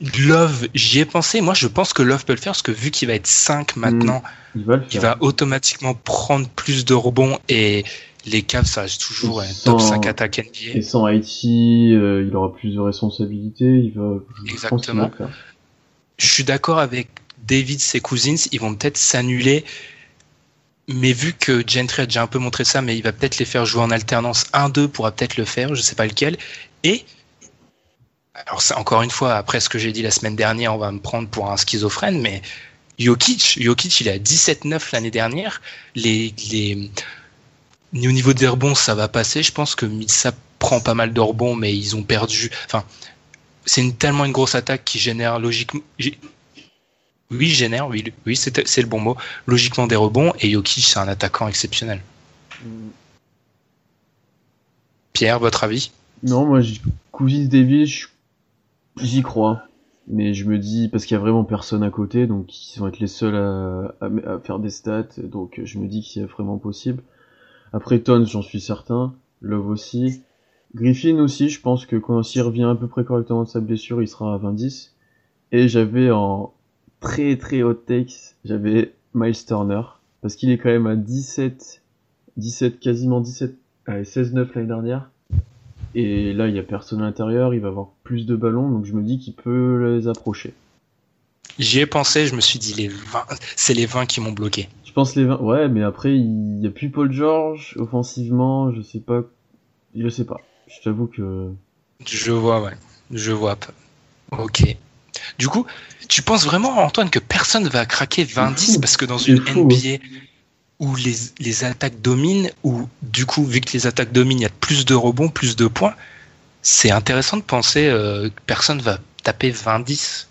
Love, j'y ai pensé. Moi, je pense que Love peut le faire parce que vu qu'il va être 5 maintenant, Il va il automatiquement prendre plus de rebonds et les Cavs, ça reste toujours un Sans- top 5 attaque NBA. Et sans Haïti, euh, il aura plus de responsabilités. Il va. je Exactement. je suis d'accord avec David, ses cousins, ils vont peut-être s'annuler. Mais vu que Gentry a déjà un peu montré ça, mais il va peut-être les faire jouer en alternance. Un d'eux pourra peut-être le faire, je sais pas lequel. Et, alors encore une fois, après ce que j'ai dit la semaine dernière, on va me prendre pour un schizophrène, mais Jokic, Jokic, il est à 17-9 l'année dernière. Les, les, au niveau des rebonds, ça va passer. Je pense que Milsa prend pas mal de rebonds, mais ils ont perdu. Enfin, c'est une, tellement une grosse attaque qui génère logiquement. Oui, génère, oui, oui c'est c'est le bon mot. Logiquement des rebonds, et Jokic, c'est un attaquant exceptionnel. Pierre, votre avis? Non, moi, Cousins Davis, j'y crois. Mais je me dis, parce qu'il y a vraiment personne à côté, donc ils vont être les seuls à, à- à faire des stats, donc je me dis que c'est vraiment possible. Après Tons, j'en suis certain. Love aussi. Griffin aussi, je pense que quand s'il revient à peu près correctement de sa blessure, il sera à 20-10. Et j'avais en très très hot takes, j'avais Miles Turner, parce qu'il est quand même à 17, 17, quasiment 17, allez, 16-9 l'année dernière. Et là, il y a personne à l'intérieur, il va avoir plus de ballons, donc je me dis qu'il peut les approcher. J'y ai pensé, je me suis dit, les 20, c'est les 20 qui m'ont bloqué. Je pense les 20, ouais, mais après, il y a plus Paul George, offensivement, je sais pas, je sais pas. Je t'avoue que, Je vois, ouais. Je vois. pas. Ok. Du coup, tu penses vraiment, Antoine, que personne va craquer 20-10 fou. parce que dans une fou, NBA où les, attaques dominent, où du coup, vu que les attaques dominent, il y a plus de rebonds, plus de points, c'est intéressant de penser euh, que personne va taper 20-10.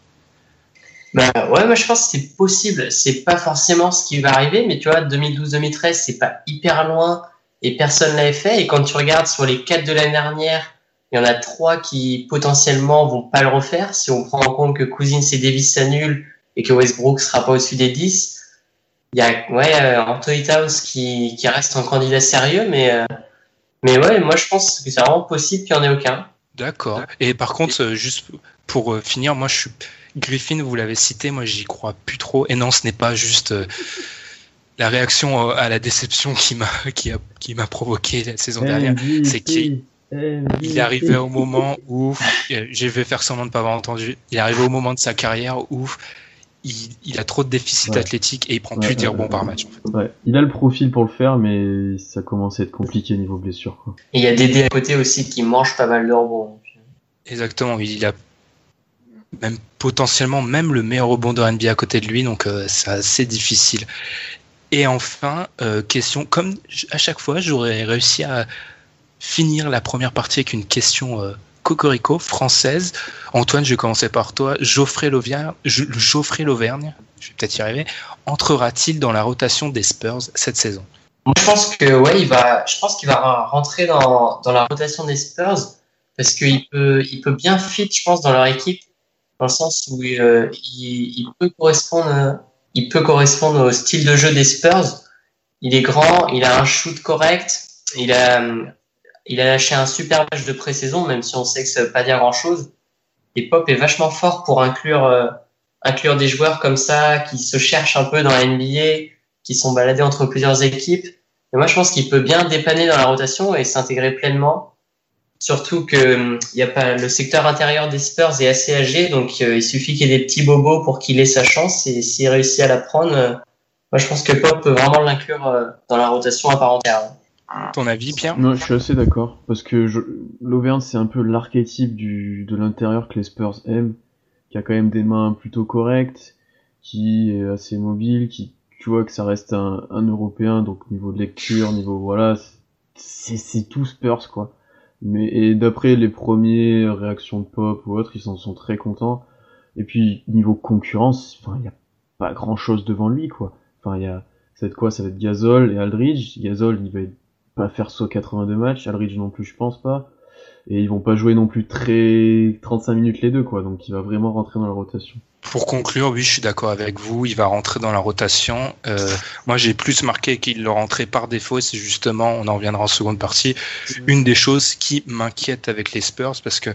Bah ouais, moi je pense que c'est possible. C'est pas forcément ce qui va arriver, mais tu vois, 2012-2013, c'est pas hyper loin et personne l'avait fait. Et quand tu regardes sur les quatre de l'année dernière, il y en a trois qui potentiellement vont pas le refaire. Si on prend en compte que Cousins et Davis s'annulent et que Westbrook sera pas au-dessus des 10, il y a ouais euh, Anthony Towns qui, qui reste un candidat sérieux, mais euh, mais ouais, moi je pense que c'est vraiment possible qu'il y en ait aucun. D'accord. Et par contre, euh, juste pour euh, finir, moi je suis Griffin, vous l'avez cité, moi j'y crois plus trop. Et non, ce n'est pas juste euh, la réaction euh, à la déception qui m'a qui a, qui m'a provoqué la saison dernière. c'est qu'il- Il est arrivé au moment où je vais faire semblant de pas avoir entendu. Il est arrivé au moment de sa carrière où il, il a trop de déficit Ouais. athlétique et il prend Ouais, plus de rebonds ouais, par match. En fait. Ouais, il a le profil pour le faire, mais ça commence à être compliqué niveau blessure, quoi. Et il y a Dédé à côté aussi qui mange pas mal de rebonds. Exactement. Il a même potentiellement même le meilleur rebondeur NBA à côté de lui, donc euh, c'est assez difficile. Et enfin, euh, question, comme à chaque fois, j'aurais réussi à finir la première partie avec une question euh, cocorico française. Antoine, je vais commencer par toi. Geoffrey Lauvergne, Geoffrey Lauvergne, je vais peut-être y arriver, entrera-t-il dans la rotation des Spurs cette saison? Je pense ouais, va, je pense qu'il va rentrer dans, dans la rotation des Spurs parce qu'il peut, il peut bien fit, je pense, dans leur équipe, dans le sens où euh, il, il peut correspondre, il peut correspondre au style de jeu des Spurs. Il est grand, il a un shoot correct, il a, il a lâché un super match de pré-saison, même si on sait que ça veut pas dire grand-chose. Et Pop est vachement fort pour inclure, euh, inclure des joueurs comme ça qui se cherchent un peu dans la NBA, qui sont baladés entre plusieurs équipes. Et moi, je pense qu'il peut bien dépanner dans la rotation et s'intégrer pleinement. Surtout que hum, il y a pas le secteur intérieur des Spurs est assez âgé, donc euh, il suffit qu'il y ait des petits bobos pour qu'il ait sa chance. Et s'il réussit à la prendre, euh, moi je pense que Pop peut vraiment l'inclure euh, dans la rotation à part entière. Ton avis, Pierre? Non, je suis assez d'accord parce que je... l'Auvergne c'est un peu l'archétype du de l'intérieur que les Spurs aiment, qui a quand même des mains plutôt correctes, qui est assez mobile, qui tu vois que ça reste un, un Européen donc niveau de lecture, niveau voilà, c'est c'est tout Spurs quoi. Mais et d'après les premières réactions de pop ou autres, ils s'en sont très contents. Et puis niveau concurrence, il y a pas grand chose devant lui quoi. Enfin il y a ça va être quoi? Ça va être Gasol et Aldridge. Gasol il va pas faire soit 82 matchs, Aldridge non plus je pense pas. Et ils vont pas jouer non plus très 35 minutes les deux quoi. Donc il va vraiment rentrer dans la rotation. Pour conclure, oui, je suis d'accord avec vous. Il va rentrer dans la rotation. Euh, moi, j'ai plus marqué qu'il le rentrait par défaut. C'est justement, on en reviendra en seconde partie, une des choses qui m'inquiète avec les Spurs parce que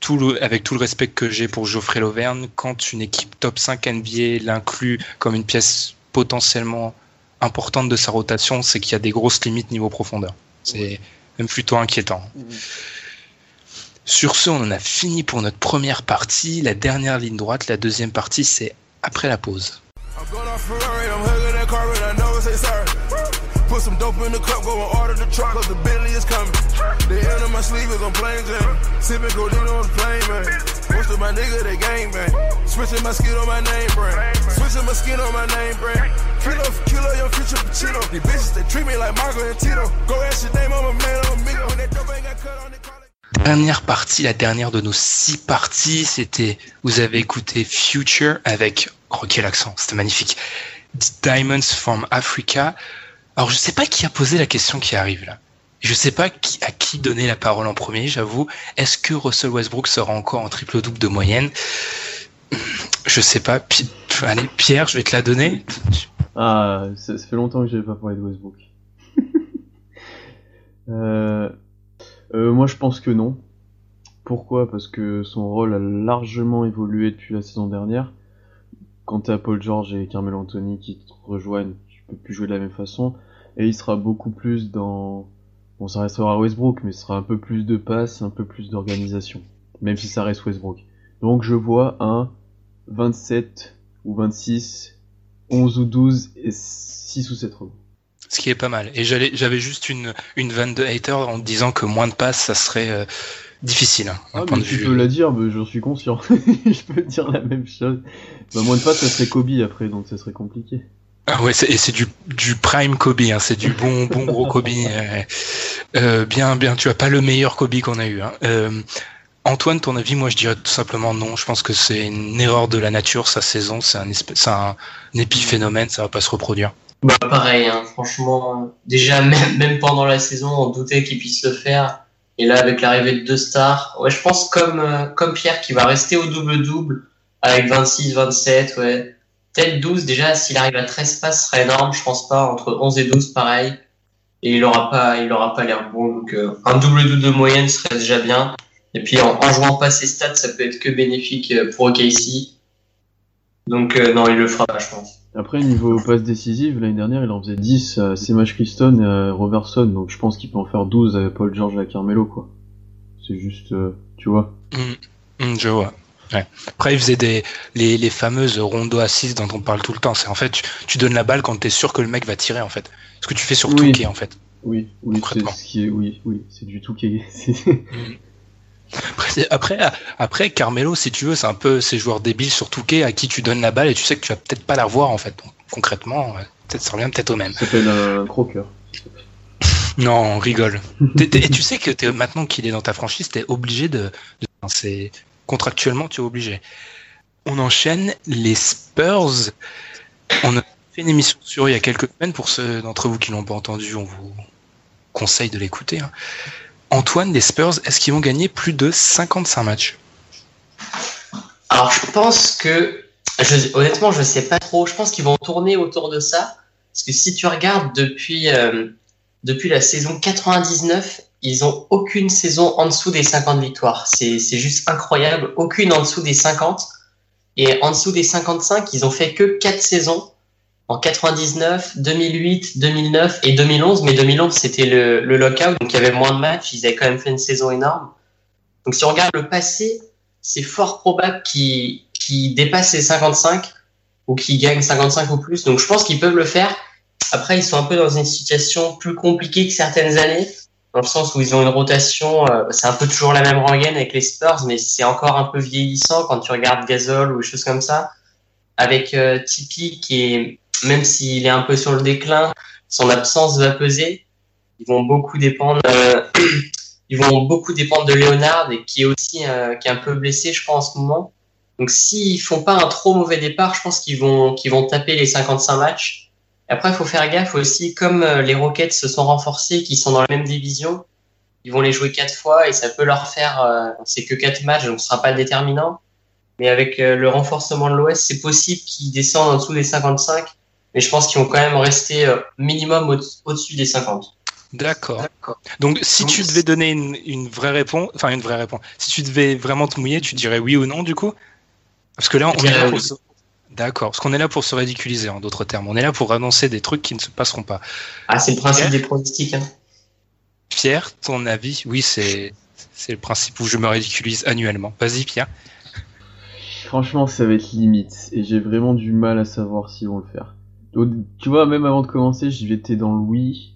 tout le, avec tout le respect que j'ai pour Geoffrey Lauvergne, quand une équipe top 5 NBA l'inclut comme une pièce potentiellement importante de sa rotation, c'est qu'il y a des grosses limites niveau profondeur. C'est même plutôt inquiétant. Sur ce, on en a fini pour notre première partie. La dernière ligne droite, la deuxième partie, c'est après la pause. Put some dope in the cup, go and order the truck, cause the is coming. On my on. Switching my skin on my name. Dernière partie, la dernière de nos six parties, c'était, vous avez écouté Future avec, oh quel accent, c'était magnifique. Diamonds from Africa. Alors je sais pas qui a posé la question qui arrive là. Je sais pas qui, à qui donner la parole en premier, j'avoue. Est-ce que Russell Westbrook sera encore en triple double de moyenne? Je sais pas. Allez, Pierre, je vais te la donner. Ah, ça, fait longtemps que j'avais pas parlé de Westbrook. [laughs] euh, euh, moi, je pense que non. Pourquoi? Parce que son rôle a largement évolué depuis la saison dernière. Quand t'as Paul George et Carmelo Anthony qui te rejoignent, tu peux plus jouer de la même façon. Et il sera beaucoup plus dans... Bon, ça restera Westbrook, mais ce sera un peu plus de passes, un peu plus d'organisation. Même si ça reste Westbrook. Donc je vois un 27 ou 26, 11 ou 12 et 6 ou 7 rebonds. Ce qui est pas mal. Et j'avais juste une, une vanne de hater en disant que moins de passes, ça serait euh, difficile. Hein, ah, mais tu peux la dire, mais j'en suis conscient. [laughs] je peux dire la même chose. Bah, moins de passes, ça serait Kobe après, donc ça serait compliqué. Ah ouais, et c'est du, du prime Kobe, hein, c'est du bon, bon gros Kobe. Euh, euh, bien, bien, tu as pas le meilleur Kobe qu'on a eu. Hein. Euh, Antoine, ton avis, moi je dirais tout simplement non. Je pense que c'est une erreur de la nature, sa saison, c'est un, c'est un, un épiphénomène, ça va pas se reproduire. Bah pareil, hein, franchement, déjà même, même pendant la saison, on doutait qu'il puisse le faire. Et là, avec l'arrivée de deux stars, ouais, je pense comme, euh, comme Pierre qui va rester au double-double avec 26, 27, ouais. Peut-être 12 déjà, s'il arrive à 13 passes, ce serait énorme, je pense pas. Entre 11 et 12, pareil. Et il aura pas, il aura pas l'air bon. Donc, euh, un double-double de moyenne serait déjà bien. Et puis, en, en jouant pas ses stats, ça peut être que bénéfique euh, pour OKC. Donc, euh, non, il le fera pas, je pense. Après, niveau passe décisive, l'année dernière, il en faisait 10 à Semash Christon et à Robertson, donc je pense qu'il peut en faire 12 à Paul George et à Carmelo, quoi. C'est juste, euh, tu vois. Mm, mm, je vois. Ouais. Après, il faisait des, les, les fameuses rondo assises dont on parle tout le temps. C'est en fait, tu, tu donnes la balle quand t'es sûr que le mec va tirer, en fait. Ce que tu fais sur Oui. Touquet, en fait. Oui, oui, c'est Concrètement. ce qui est, oui, oui, c'est du [laughs] c'est- Après, c'est- après, après, Carmelo, si tu veux, c'est un peu ces joueurs débiles sur Touquet à qui tu donnes la balle et tu sais que tu vas peut-être pas la revoir, en fait. Donc, concrètement, peut-être ça revient peut-être au même. ça s'appelle un croqueur. [laughs] Non, on rigole. [laughs] Et tu sais que maintenant qu'il est dans ta franchise, t'es obligé de. de- c'est contractuellement, tu es obligé. On enchaîne les Spurs. On a fait une émission sur eux il y a quelques semaines. Pour ceux d'entre vous qui l'ont pas entendu, on vous conseille de l'écouter. hein. Antoine, les Spurs, est-ce qu'ils vont gagner plus de 55 matchs? Alors, je pense que, honnêtement, je sais pas trop. Je pense qu'ils vont tourner autour de ça. Parce que si tu regardes depuis, euh, depuis la saison 99, ils ont aucune saison en dessous des 50 victoires. C'est, juste incroyable. Aucune en dessous des 50. Et en dessous des 55, ils ont fait que 4 saisons. En 99, 2008, 2009 et 2011. Mais 2011, c'était le, le lockout. Donc, il y avait moins de matchs. Ils avaient quand même fait une saison énorme. Donc, si on regarde le passé, c'est fort probable qu'ils qu'ils dépassent les 55 ou qu'ils gagnent 55 ou plus. Donc je pense qu'ils peuvent le faire. Après, ils sont un peu dans une situation plus compliquée que certaines années, dans le sens où ils ont une rotation, euh, c'est un peu toujours la même rengaine avec les Spurs, mais c'est encore un peu vieillissant quand tu regardes Gasol ou des choses comme ça. Avec euh, Tipeee qui est, même s'il est un peu sur le déclin, son absence va peser. Ils vont beaucoup dépendre, euh, [clears throat] ils vont beaucoup dépendre de Leonard et qui est aussi euh, qui est un peu blessé, je crois, en ce moment. Donc s'ils font pas un trop mauvais départ, je pense qu'ils vont qu'ils vont taper les 55 matchs. Après, il faut faire gaffe aussi, comme euh, les Rockets se sont renforcés, qui sont dans la même division, ils vont les jouer quatre fois et ça peut leur faire, euh, c'est que quatre matchs, donc ce sera pas déterminant. Mais avec euh, le renforcement de l'Ouest, c'est possible qu'ils descendent en dessous des 55, mais je pense qu'ils vont quand même rester minimum au-dessus des 50. D'accord. Donc, si tu devais donner une, une, vraie réponse, enfin une vraie réponse, si tu devais vraiment te mouiller, tu dirais oui ou non du coup? Parce que là, on est là pour, D'accord. Parce qu'on est là pour se ridiculiser, en d'autres termes. On est là pour annoncer des trucs qui ne se passeront pas. Ah, c'est le principe des pronostics. Hein. Pierre, ton avis Oui, c'est c'est le principe où je me ridiculise annuellement. Vas-y, Pierre. Franchement, ça va être limite. Et j'ai vraiment du mal à savoir s'ils vont le faire. Donc, tu vois, même avant de commencer, j'y étais dans le oui.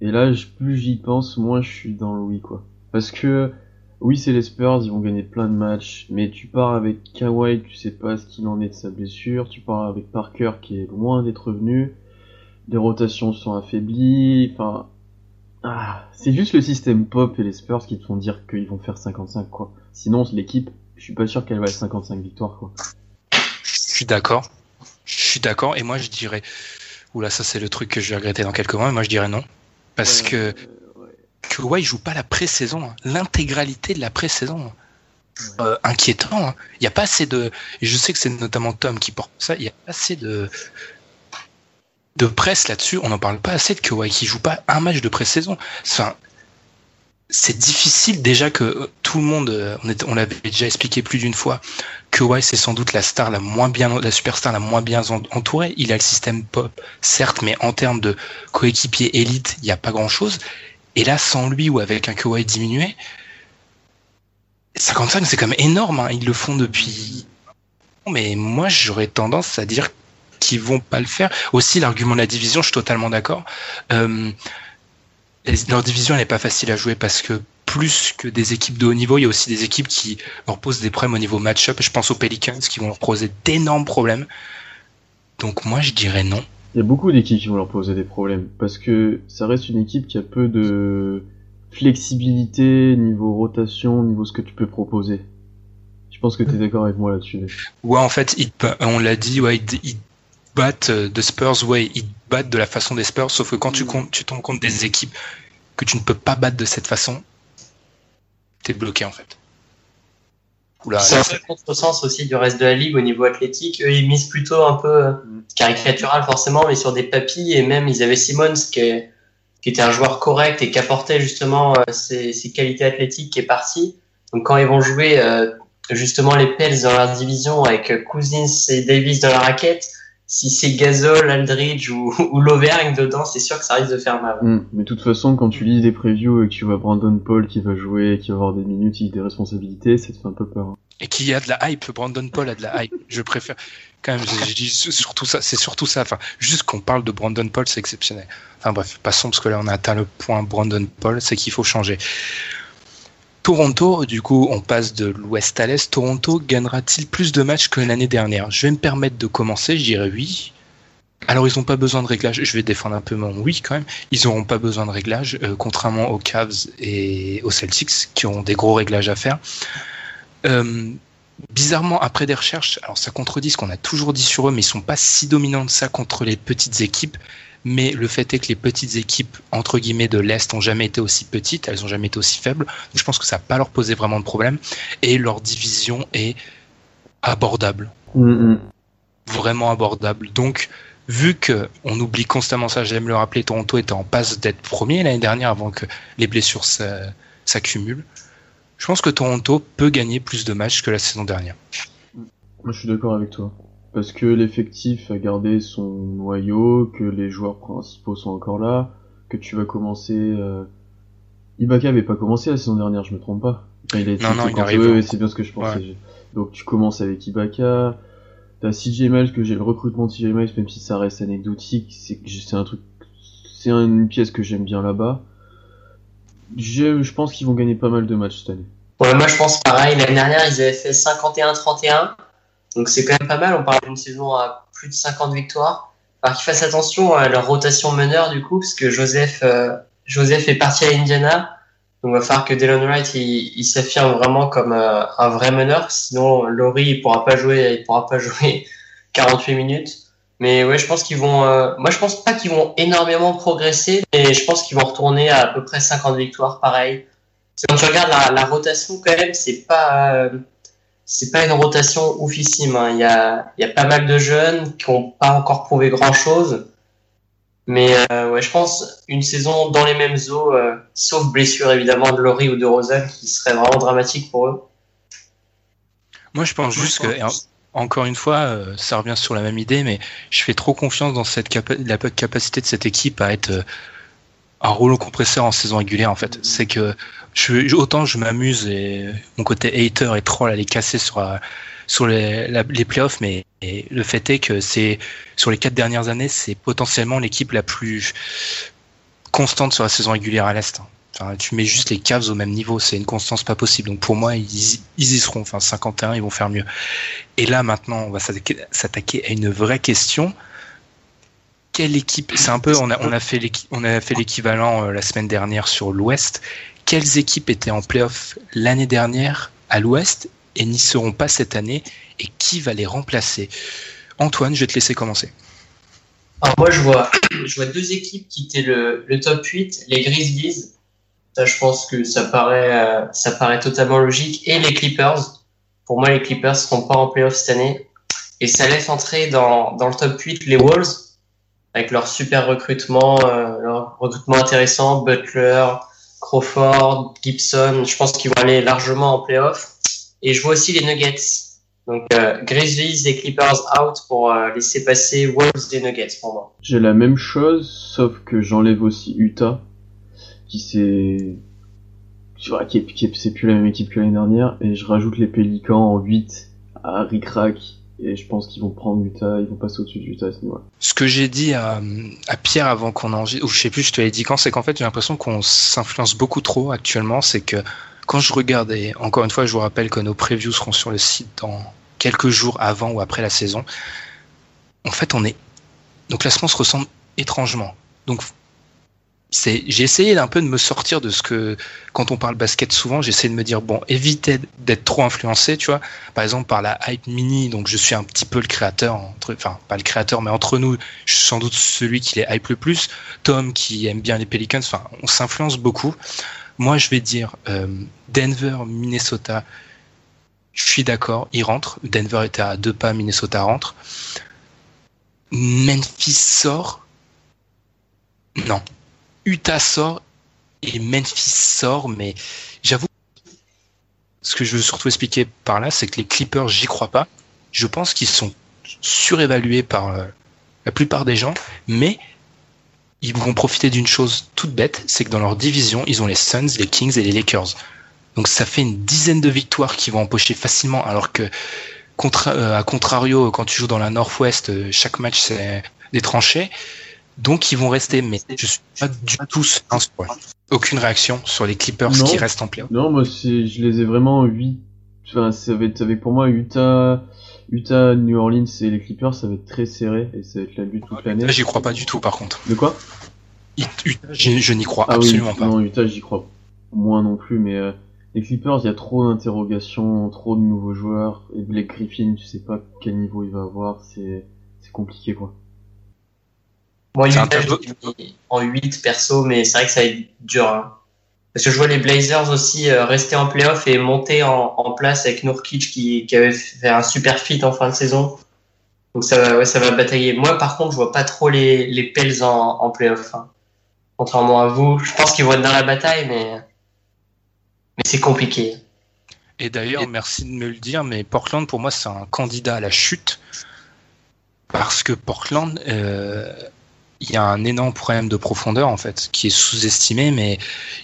Et là, plus j'y pense, moins je suis dans le oui, quoi. Parce que oui, c'est les Spurs, ils vont gagner plein de matchs, mais tu pars avec Kawhi, tu sais pas ce qu'il en est de sa blessure, tu pars avec Parker qui est loin d'être revenu, les rotations sont affaiblies, enfin... Ah, c'est juste le système pop et les Spurs qui te font dire qu'ils vont faire 55, quoi. Sinon, l'équipe, je suis pas sûr qu'elle va être 55 victoires, quoi. Je suis d'accord. Je suis d'accord, et moi je dirais... Oula, ça c'est le truc que je vais regretter dans quelques mois, et moi je dirais non. Parce que Kawhi joue pas la pré-saison, hein. l'intégralité de la pré-saison. Euh, inquiétant. Hein. Il n'y a pas assez de. je sais que c'est notamment Tom qui porte ça. Il y a pas assez de de presse là-dessus. On n'en parle pas assez de Kawhi qui joue pas un match de pré-saison. Enfin, c'est difficile déjà que euh, tout le monde. Euh, on, on l'avait déjà expliqué plus d'une fois. Kawhi c'est sans doute la star la moins bien, la superstar la moins bien entourée. Il a le système pop, certes, mais en termes de coéquipier élite, il n'y a pas grand-chose. Et là, sans lui ou avec un Kawhi diminué, 55 c'est quand même énorme. Hein. Ils le font depuis. Mais moi, j'aurais tendance à dire qu'ils vont pas le faire. Aussi, l'argument de la division, je suis totalement d'accord. Euh, leur division, n'est pas facile à jouer parce que plus que des équipes de haut niveau, il y a aussi des équipes qui leur posent des problèmes au niveau match-up. Je pense aux Pelicans qui vont leur poser d'énormes problèmes. Donc moi, je dirais non. Il y a beaucoup d'équipes qui vont leur poser des problèmes parce que ça reste une équipe qui a peu de flexibilité niveau rotation, niveau ce que tu peux proposer. Je pense que tu es d'accord avec moi là-dessus. Ouais, en fait, on l'a dit, ouais, ils, battent euh, de Spurs, ouais, ils battent de la façon des Spurs, sauf que quand tu, comptes, tu tombes compte des équipes que tu ne peux pas battre de cette façon, t'es bloqué en fait. C'est un peu contresens aussi du reste de la ligue au niveau athlétique. Eux, ils misent plutôt un peu euh, caricatural forcément, mais sur des papilles. Et même, ils avaient Simmons qui, qui était un joueur correct et qui apportait justement euh, ses, ses, qualités athlétiques qui est parti. Donc quand ils vont jouer euh, justement les Pels dans leur division avec Cousins et Davis dans la raquette, si c'est Gasol, Aldridge ou, [laughs] ou Lauvergne dedans, c'est sûr que ça risque de faire mal. Mm. mais de toute façon, quand tu lis des previews et que tu vois Brandon Paul qui va jouer, qui va avoir des minutes, a des responsabilités, ça te fait un peu peur. Hein. Et qui a de la hype, Brandon Paul a de la hype. Je préfère quand même, je, dis surtout ça, c'est surtout ça. Enfin, juste qu'on parle de Brandon Paul, c'est exceptionnel. Enfin bref, passons parce que là on a atteint le point Brandon Paul, c'est qu'il faut changer. Toronto, du coup, on passe de l'ouest à l'est. Toronto gagnera-t-il plus de matchs que l'année dernière? Je vais me permettre de commencer, je dirais oui. Alors, ils n'ont pas besoin de réglage. Je vais défendre un peu mon oui quand même. Ils n'auront pas besoin de réglage, euh, contrairement aux Cavs et aux Celtics qui ont des gros réglages à faire. Euh, bizarrement, après des recherches, alors ça contredit ce qu'on a toujours dit sur eux, mais ils sont pas si dominants de ça contre les petites équipes mais le fait est que les petites équipes entre guillemets de l'est ont jamais été aussi petites, elles ont jamais été aussi faibles. Donc je pense que ça n'a pas leur posé vraiment de problème et leur division est abordable, mm-hmm. vraiment abordable. Donc vu que on oublie constamment ça, j'aime le rappeler, Toronto était en passe d'être premier l'année dernière avant que les blessures s'accumulent. Je pense que Toronto peut gagner plus de matchs que la saison dernière. Moi, je suis d'accord avec toi parce que l'effectif a gardé son noyau, que les joueurs principaux sont encore là, que tu vas commencer. Euh... Ibaka avait pas commencé la saison dernière, je me trompe pas. il a été non, non, il arrive. c'est bien ce que je pensais. Donc tu commences avec Ibaka. t'as CJ Miles que j'ai le recrutement de CJ Miles, même si ça reste anecdotique, c'est c'est un truc, c'est une pièce que j'aime bien là-bas. Je, je pense qu'ils vont gagner pas mal de matchs cette année. Ouais, moi je pense pareil. L'année dernière, ils avaient fait 51-31. Donc c'est quand même pas mal. On parle d'une saison à plus de 50 victoires. Alors qu'ils fassent attention à leur rotation meneur du coup, parce que Joseph, euh, Joseph est parti à Indiana. Donc il va falloir que Dylan Wright il, s'affirme vraiment comme euh, un vrai meneur. Sinon, Laurie il pourra pas jouer, il pourra pas [laughs] jouer 48 minutes. Mais ouais, je pense qu'ils vont. euh, moi, je pense pas qu'ils vont énormément progresser, mais je pense qu'ils vont retourner à à peu près 50 victoires, pareil. Quand tu regardes la, la rotation, quand même, c'est pas. C'est pas une rotation oufissime. hein. Il y, a, il y a pas mal de jeunes qui ont pas encore prouvé grand chose. Mais euh, ouais, je pense une saison dans les mêmes eaux, euh, sauf blessure évidemment de Laurie ou de Rosen, qui serait vraiment dramatique pour eux. Moi, je pense juste que, en- encore une fois, euh, ça revient sur la même idée, mais je fais trop confiance dans cette capa- la capacité de cette équipe à être euh, un rouleau compresseur en saison régulière. En fait, c'est que autant je m'amuse et mon côté hater et troll à les casser sur euh, les, la- les playoffs, mais le fait est que c'est sur les quatre dernières années, c'est potentiellement l'équipe la plus constante sur la saison régulière à l'est. Enfin, tu mets juste les Cavs au même niveau, c'est une constance pas possible. Donc pour moi, ils, y- seront. Enfin, 51, ils vont faire mieux. Et là, maintenant, on va s'attaquer à une vraie question. Quelle équipe C'est un peu, on a fait l'équivalent euh, la semaine dernière sur l'Ouest. Quelles équipes étaient en playoff l'année dernière à l'Ouest et n'y seront pas cette année Et qui va les remplacer? Antoine, je vais te laisser commencer. Alors moi, je vois, je vois deux équipes quitter le, le top 8, les Grizzlies. Ça, je pense que ça paraît, euh, ça paraît totalement logique. Et les Clippers. Pour moi, les Clippers seront pas en playoff cette année. Et ça laisse entrer dans, dans le top 8 les Wolves, avec leur super recrutement, euh, leur recrutement intéressant, Butler, Crawford, Gibson. Je pense qu'ils vont aller largement en playoff. Et je vois aussi les Nuggets. Donc euh, Grizzlies et Clippers out pour euh, laisser passer Wolves et Nuggets pour moi. J'ai la même chose, sauf que j'enlève aussi Utah, qui vois, qui qui est- c'est plus la même équipe que l'année dernière, et je rajoute les Pélicans en 8 à Rick-Rack, et je pense qu'ils vont prendre Utah, ils vont passer au-dessus de Utah ce. Ce que j'ai dit à, à Pierre avant qu'on enregistre, ou je sais plus, je te l'ai dit quand, c'est qu'en fait j'ai l'impression qu'on s'influence beaucoup trop actuellement. C'est que quand je regarde, et encore une fois, je vous rappelle que nos previews seront sur le site dans quelques jours avant ou après la saison. En fait, on est, nos classements se ressemblent étrangement. Donc, c'est, j'ai essayé d'un peu de me sortir de ce que, quand on parle basket souvent, j'essaie de me dire bon, évitez d'être trop influencé, tu vois. Par exemple par la hype mini donc je suis un petit peu le créateur entre enfin pas le créateur mais entre nous je suis sans doute celui qui les hype le plus. Tom qui aime bien les Pelicans enfin on s'influence beaucoup. Moi je vais dire euh, Denver Minnesota je suis d'accord ils rentrent. Denver était à deux pas Minnesota rentre. Memphis sort. Non Utah sort et Memphis sort mais j'avoue ce que je veux surtout expliquer par là, c'est que les Clippers, j'y crois pas. Je pense qu'ils sont surévalués par euh, la plupart des gens, mais ils vont profiter d'une chose toute bête, c'est que dans leur division, ils ont les Suns, les Kings et les Lakers. Donc ça fait une dizaine de victoires qu'ils vont empocher facilement, alors que euh, à contrario, quand tu joues dans la Northwest, euh, chaque match c'est des tranchées. Donc ils vont rester, mais je suis pas du tout eux. Aucune réaction sur les Clippers Non. qui restent en playoff. Non, moi, c'est, je les ai vraiment 8, enfin, ça va être avec pour moi Utah, Utah, New Orleans et les Clippers, ça va être très serré, et ça va être la lutte toute l'année. Là, j'y crois pas du tout, par contre. De quoi? Utah, je, je n'y crois Ah absolument oui, pas. non, Utah, j'y crois moins non plus, mais euh, les Clippers, il y a trop d'interrogations, trop de nouveaux joueurs, et Blake Griffin, tu sais pas quel niveau il va avoir, c'est, c'est compliqué, quoi. Un Utah, tableau. je l'ai mis en 8 perso, mais c'est vrai que ça va être dur. hein. Parce que je vois les Blazers aussi euh, rester en playoff et monter en, en place avec Nurkic qui, qui avait fait un super fit en fin de saison. Donc ça va, ouais, ça va batailler. Moi, par contre, je vois pas trop les, les Pels en, en playoff. hein. Contrairement à vous, je pense qu'ils vont être dans la bataille, mais, mais c'est compliqué. Et d'ailleurs, merci de me le dire, mais Portland, pour moi, c'est un candidat à la chute. Parce que Portland, euh, il y a un énorme problème de profondeur, en fait, qui est sous-estimé, mais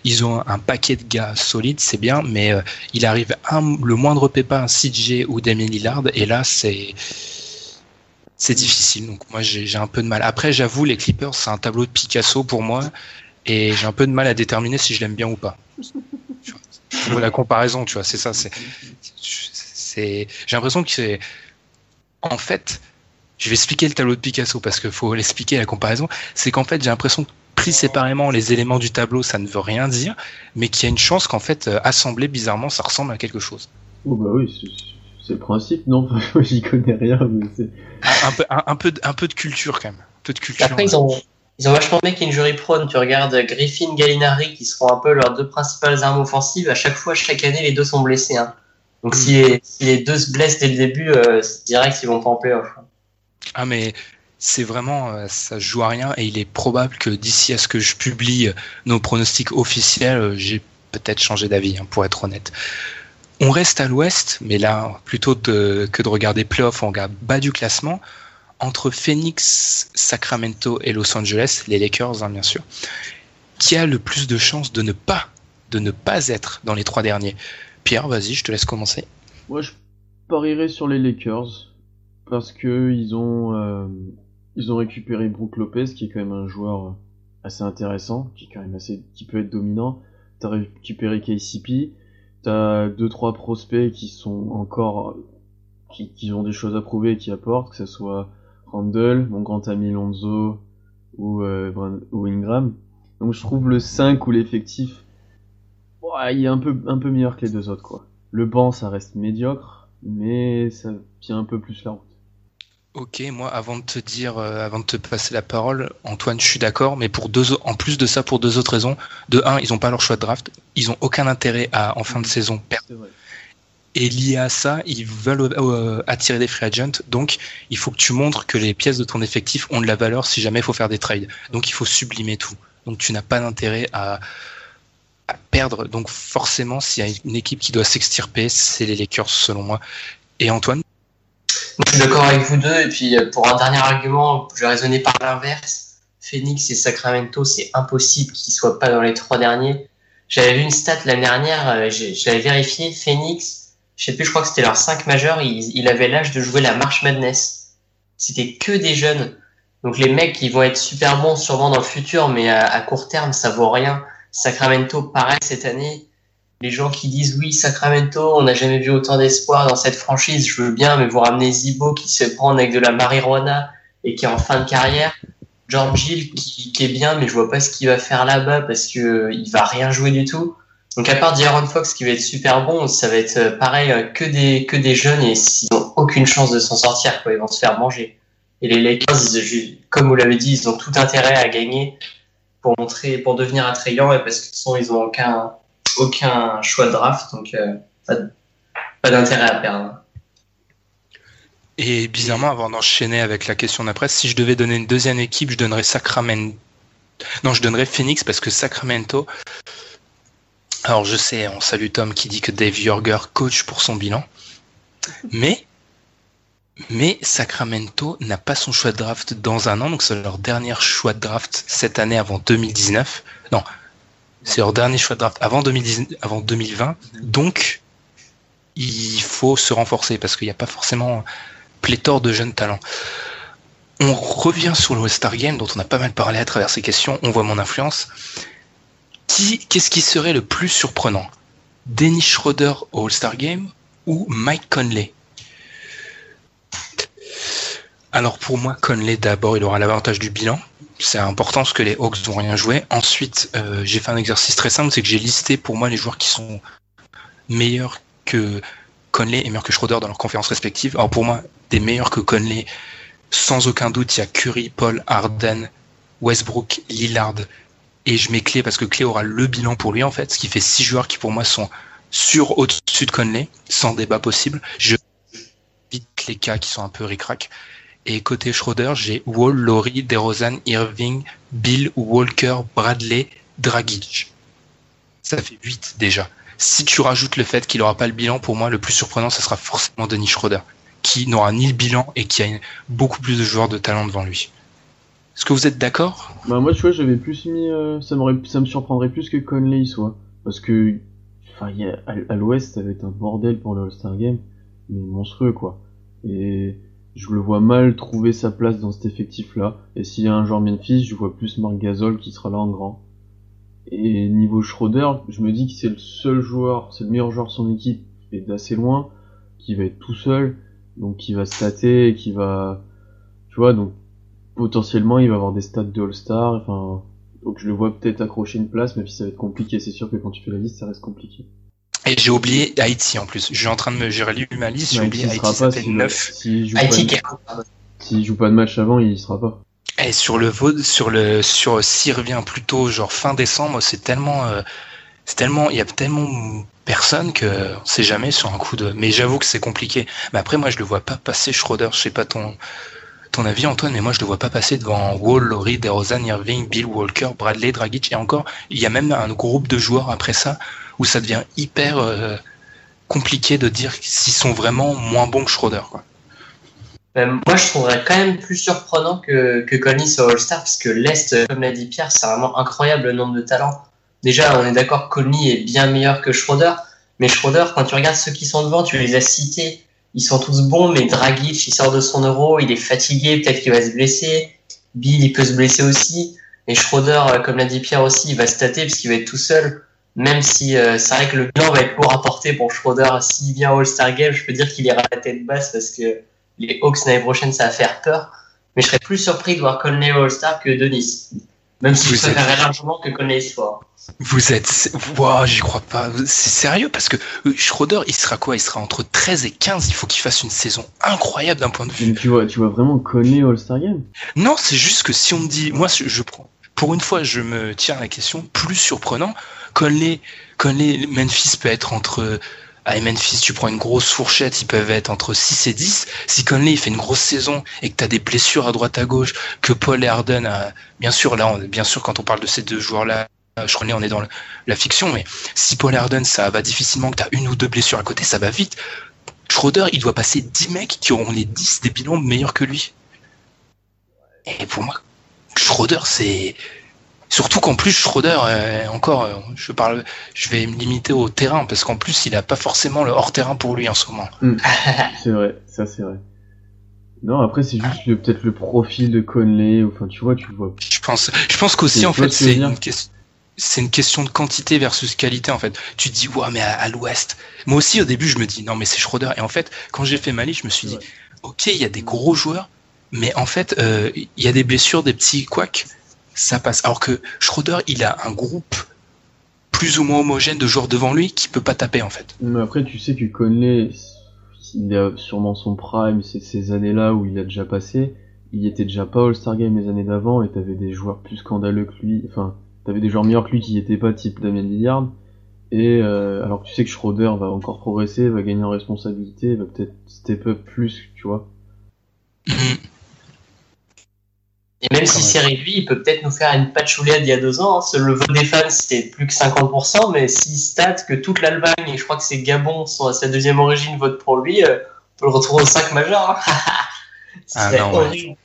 ils ont un paquet de gars solides, c'est bien, mais euh, il arrive le moindre pépin, CJ ou Damien Lillard, et là, c'est, difficile. Donc moi j'ai un peu de mal. Après j'avoue les Clippers c'est un tableau de Picasso pour moi et j'ai un peu de mal à déterminer si je l'aime bien ou pas. la comparaison, tu vois, c'est ça. C'est, j'ai l'impression que c'est, en fait, je vais expliquer le tableau de Picasso parce qu'il faut l'expliquer la comparaison. C'est qu'en fait j'ai l'impression que pris séparément les éléments du tableau ça ne veut rien dire, mais qu'il y a une chance qu'en fait euh, assemblé bizarrement ça ressemble à quelque chose. Oh bah oui, c'est le principe, non? [laughs] J'y connais rien, mais c'est... Un peu, un, peu, un peu de culture quand même. Un peu de culture. Après, ils ont, ils ont vachement bien qu'Injury Prone. Tu regardes Griffin, Gallinari, qui seront un peu leurs deux principales armes offensives. À chaque fois, chaque année, les deux sont blessés. Hein. Donc si, les, si, les, deux se blessent dès le début, euh, c'est direct qu'ils vont pas en playoff. Hein. Ah mais c'est vraiment, euh, ça joue à rien et il est probable que d'ici à ce que je publie nos pronostics officiels, euh, j'ai peut-être changé d'avis, hein, pour être honnête. On reste à l'ouest, mais là, plutôt que de regarder playoff, on regarde bas du classement entre Phoenix, Sacramento et Los Angeles, les Lakers hein, bien sûr, qui a le plus de chances de ne pas de ne pas être dans les trois derniers? Pierre, vas-y, je te laisse commencer. Moi, je parierais sur les Lakers parce que ils ont euh, ils ont récupéré Brook Lopez, qui est quand même un joueur assez intéressant, qui est quand même assez qui peut être dominant. T'as récupéré KCP, t'as deux trois prospects qui sont encore qui, qui ont des choses à prouver et qui apportent, que ce soit Randall, mon grand ami Lonzo ou, euh, ou Ingram. Donc je trouve le 5 ou l'effectif, il est un peu, un peu meilleur que les deux autres. quoi. Le banc, ça reste médiocre, mais ça tient un peu plus la route. Ok, moi avant de te dire, euh, avant de te passer la parole, Antoine, je suis d'accord, mais pour deux, en plus de ça, pour deux autres raisons. De un, ils n'ont pas leur choix de draft, ils ont aucun intérêt à en fin de saison perdre et lié à ça, ils veulent euh, attirer des free agents. Donc, il faut que tu montres que les pièces de ton effectif ont de la valeur si jamais il faut faire des trades. Donc, il faut sublimer tout. Donc, tu n'as pas d'intérêt à, perdre. Donc, forcément, s'il y a une équipe qui doit s'extirper, c'est les Lakers, selon moi. Et Antoine? Je suis d'accord avec vous deux. Et puis, euh, pour un dernier argument, je vais raisonner par l'inverse. Phoenix et Sacramento, c'est impossible qu'ils soient pas dans les trois derniers. J'avais vu une stat l'année dernière, euh, j'avais vérifié. Phoenix, je sais plus, je crois que c'était leur 5 majeur, il, avait l'âge de jouer la March Madness. C'était que des jeunes. Donc les mecs, ils vont être super bons sûrement dans le futur, mais à, court terme, ça vaut rien. Sacramento, pareil cette année. Les gens qui disent oui, Sacramento, on n'a jamais vu autant d'espoir dans cette franchise, je veux bien, mais vous ramenez Zibo qui se prend avec de la marijuana et qui est en fin de carrière. George Hill qui, est bien, mais je vois pas ce qu'il va faire là-bas parce que il va rien jouer du tout. Donc à part D'Aaron Fox qui va être super bon, ça va être euh, pareil euh, que des que des jeunes et ils n'ont aucune chance de s'en sortir quoi, ils vont se faire manger. Et les Lakers, comme vous l'avez dit, ils ont tout intérêt à gagner pour montrer pour devenir attrayants et parce qu'ils ils ont aucun aucun choix de draft donc euh, pas, d'intérêt à perdre. Et bizarrement, avant d'enchaîner avec la question d'après, si je devais donner une deuxième équipe, je donnerais Sacramento. Non, je donnerais Phoenix parce que Sacramento, alors je sais, on salue Tom qui dit que Dave Yorger coach pour son bilan. Mais, mais Sacramento n'a pas son choix de draft dans un an, donc c'est leur dernier choix de draft cette année avant 2019. Non, c'est leur dernier choix de draft avant, 2019, avant 2020. Donc, il faut se renforcer parce qu'il n'y a pas forcément pléthore de jeunes talents. On revient sur le Star Game dont on a pas mal parlé à travers ces questions. On voit mon influence qu'est-ce qui serait le plus surprenant? Dennis Schroeder au All-Star Game ou Mike Conley? Alors pour moi, Conley d'abord, il aura l'avantage du bilan. C'est important parce que les Hawks n'ont rien joué. Ensuite, euh, j'ai fait un exercice très simple, c'est que j'ai listé pour moi les joueurs qui sont meilleurs que Conley et meilleurs que Schroeder dans leurs conférences respectives. Alors pour moi, des meilleurs que Conley, sans aucun doute, il y a Curry, Paul, Harden, Westbrook, Lillard, et je mets Clé parce que Clé aura le bilan pour lui en fait, ce qui fait six joueurs qui pour moi sont sur au-dessus de Conley, sans débat possible. Je vite les cas qui sont un peu ricrac. Et côté Schroeder, j'ai Wall, Laurie, DeRozan, Irving, Bill, Walker, Bradley, Dragic. Ça fait 8 déjà. Si tu rajoutes le fait qu'il n'aura pas le bilan, pour moi, le plus surprenant, ce sera forcément Denis Schroeder, qui n'aura ni le bilan et qui a beaucoup plus de joueurs de talent devant lui. Est-ce que vous êtes d'accord? Bah moi tu vois j'avais plus mis euh, ça me surprendrait plus que Conley soit parce que enfin à, l'ouest ça va être un bordel pour le All-Star Game mais monstrueux quoi. Et je le vois mal trouver sa place dans cet effectif-là. Et s'il y a un joueur Memphis, je vois plus Marc Gasol qui sera là en grand. Et niveau Schroeder, je me dis que c'est le seul joueur, c'est le meilleur joueur de son équipe, qui est d'assez loin, qui va être tout seul, donc qui va se tâter, qui va, tu vois, donc potentiellement il va avoir des stats de All-Star, enfin, donc je le vois peut-être accrocher une place, même si ça va être compliqué. C'est sûr que quand tu fais la liste, ça reste compliqué. Et j'ai oublié Haïti en plus. Je suis en train de me gérer lu ma liste, j'ai oublié Haïti, fait s'il 9. s'il joue, Haïti, pas, est- s'il joue pas de match avant, il y sera pas. Et sur le vote, sur le, sur s'il revient plus tôt, genre fin décembre, c'est tellement, euh, c'est tellement, il y a tellement personne que on sait jamais sur un coup de. Mais j'avoue que c'est compliqué. Mais après, moi, je le vois pas passer Schroeder. Je sais pas ton, ton avis, Antoine, mais moi, je le vois pas passer devant Wall, Laurie, DeRozan, Irving, Bill Walker, Bradley, Dragic. Et encore, il y a même un groupe de joueurs après ça où ça devient hyper euh, compliqué de dire s'ils sont vraiment moins bons que Schroeder. Euh, moi, je trouverais quand même plus surprenant que, que Conley soit All-Star, parce que l'Est, euh, comme l'a dit Pierre, c'est vraiment incroyable le nombre de talents. Déjà, on est d'accord Conley est bien meilleur que Schroeder, mais Schroeder, quand tu regardes ceux qui sont devant, tu les as cités, ils sont tous bons, mais Dragic, il sort de son euro, il est fatigué, peut-être qu'il va se blesser. Bill, il peut se blesser aussi. Et Schroeder, comme l'a dit Pierre aussi, il va se tâter parce qu'il va être tout seul. Même si euh, c'est vrai que le bilan va être lourd à porter pour Schroeder. S'il vient au All-Star Game, je peux dire qu'il ira la tête basse parce que les Hawks l'année prochaine, ça va faire peur. Mais je serais plus surpris de voir Conley au All-Star que Denis. Même si Vous je êtes- préférerais largement que Conley soit. Vous êtes, wow, j'y crois pas. C'est sérieux parce que euh, Schroeder, il sera quoi? Il sera entre 13 et 15. Il faut qu'il fasse une saison incroyable d'un point de vue. Mais tu vois, tu vois vraiment Conley au All-Star Game? Non, c'est juste que si on me dit, moi, je prends, pour une fois, je me tiens à la question plus surprenant. Conley, Conley, Memphis peut être entre, à Memphis, tu prends une grosse fourchette, ils peuvent être entre 6 et 10. Si Conley, il fait une grosse saison et que t'as des blessures à droite à gauche, que Paul et Harden a, bien sûr, là, bien sûr, quand on parle de ces deux joueurs-là, euh, je connais, on est dans la fiction, mais si Paul et Harden, ça va difficilement, que t'as une ou deux blessures à côté, ça va vite. Schroeder, il doit passer 10 mecs qui auront les 10 des bilans meilleurs que lui. Et pour moi, Schroeder, c'est surtout qu'en plus Schroeder, euh, encore, euh, je parle, je vais me limiter au terrain parce qu'en plus, il a pas forcément le hors terrain pour lui en ce moment. [laughs] C'est vrai, ça c'est vrai. Non, après c'est juste le- peut-être le profil de Conley, enfin tu vois, tu le vois. Je pense, je pense qu'aussi en fait, c'est une question. C'est une question de quantité versus qualité en fait. Tu te dis ouais mais à, à l'ouest. Moi aussi au début je me dis non mais c'est Schroeder et en fait quand j'ai fait ma liste je me suis dit Ouais. ok il y a des gros joueurs mais en fait euh, il y a des blessures des petits couacs ça passe. Alors que Schroeder il a un groupe plus ou moins homogène de joueurs devant lui qui peut pas taper en fait. Mais après tu sais que Conley, il a sûrement son prime, c'est ces années-là où il a déjà passé. Il était déjà pas All-Star Game les années d'avant et t'avais des joueurs plus scandaleux que lui, enfin t'avais des joueurs meilleurs que lui qui étaient pas type Damien Lillard. Et euh, alors que tu sais que Schroeder va encore progresser, va gagner en responsabilité, va peut-être step up plus, tu vois. Et même si c'est réduit, il peut peut-être nous faire une patchoulade il y a deux ans. hein. Le vote des fans, c'était plus que 50%, mais s'il state que toute l'Allemagne, et je crois que c'est Gabon, sont à sa deuxième origine, vote pour lui, euh, on peut le retrouver au 5 majeur. hein. [laughs] Ah non, ouais.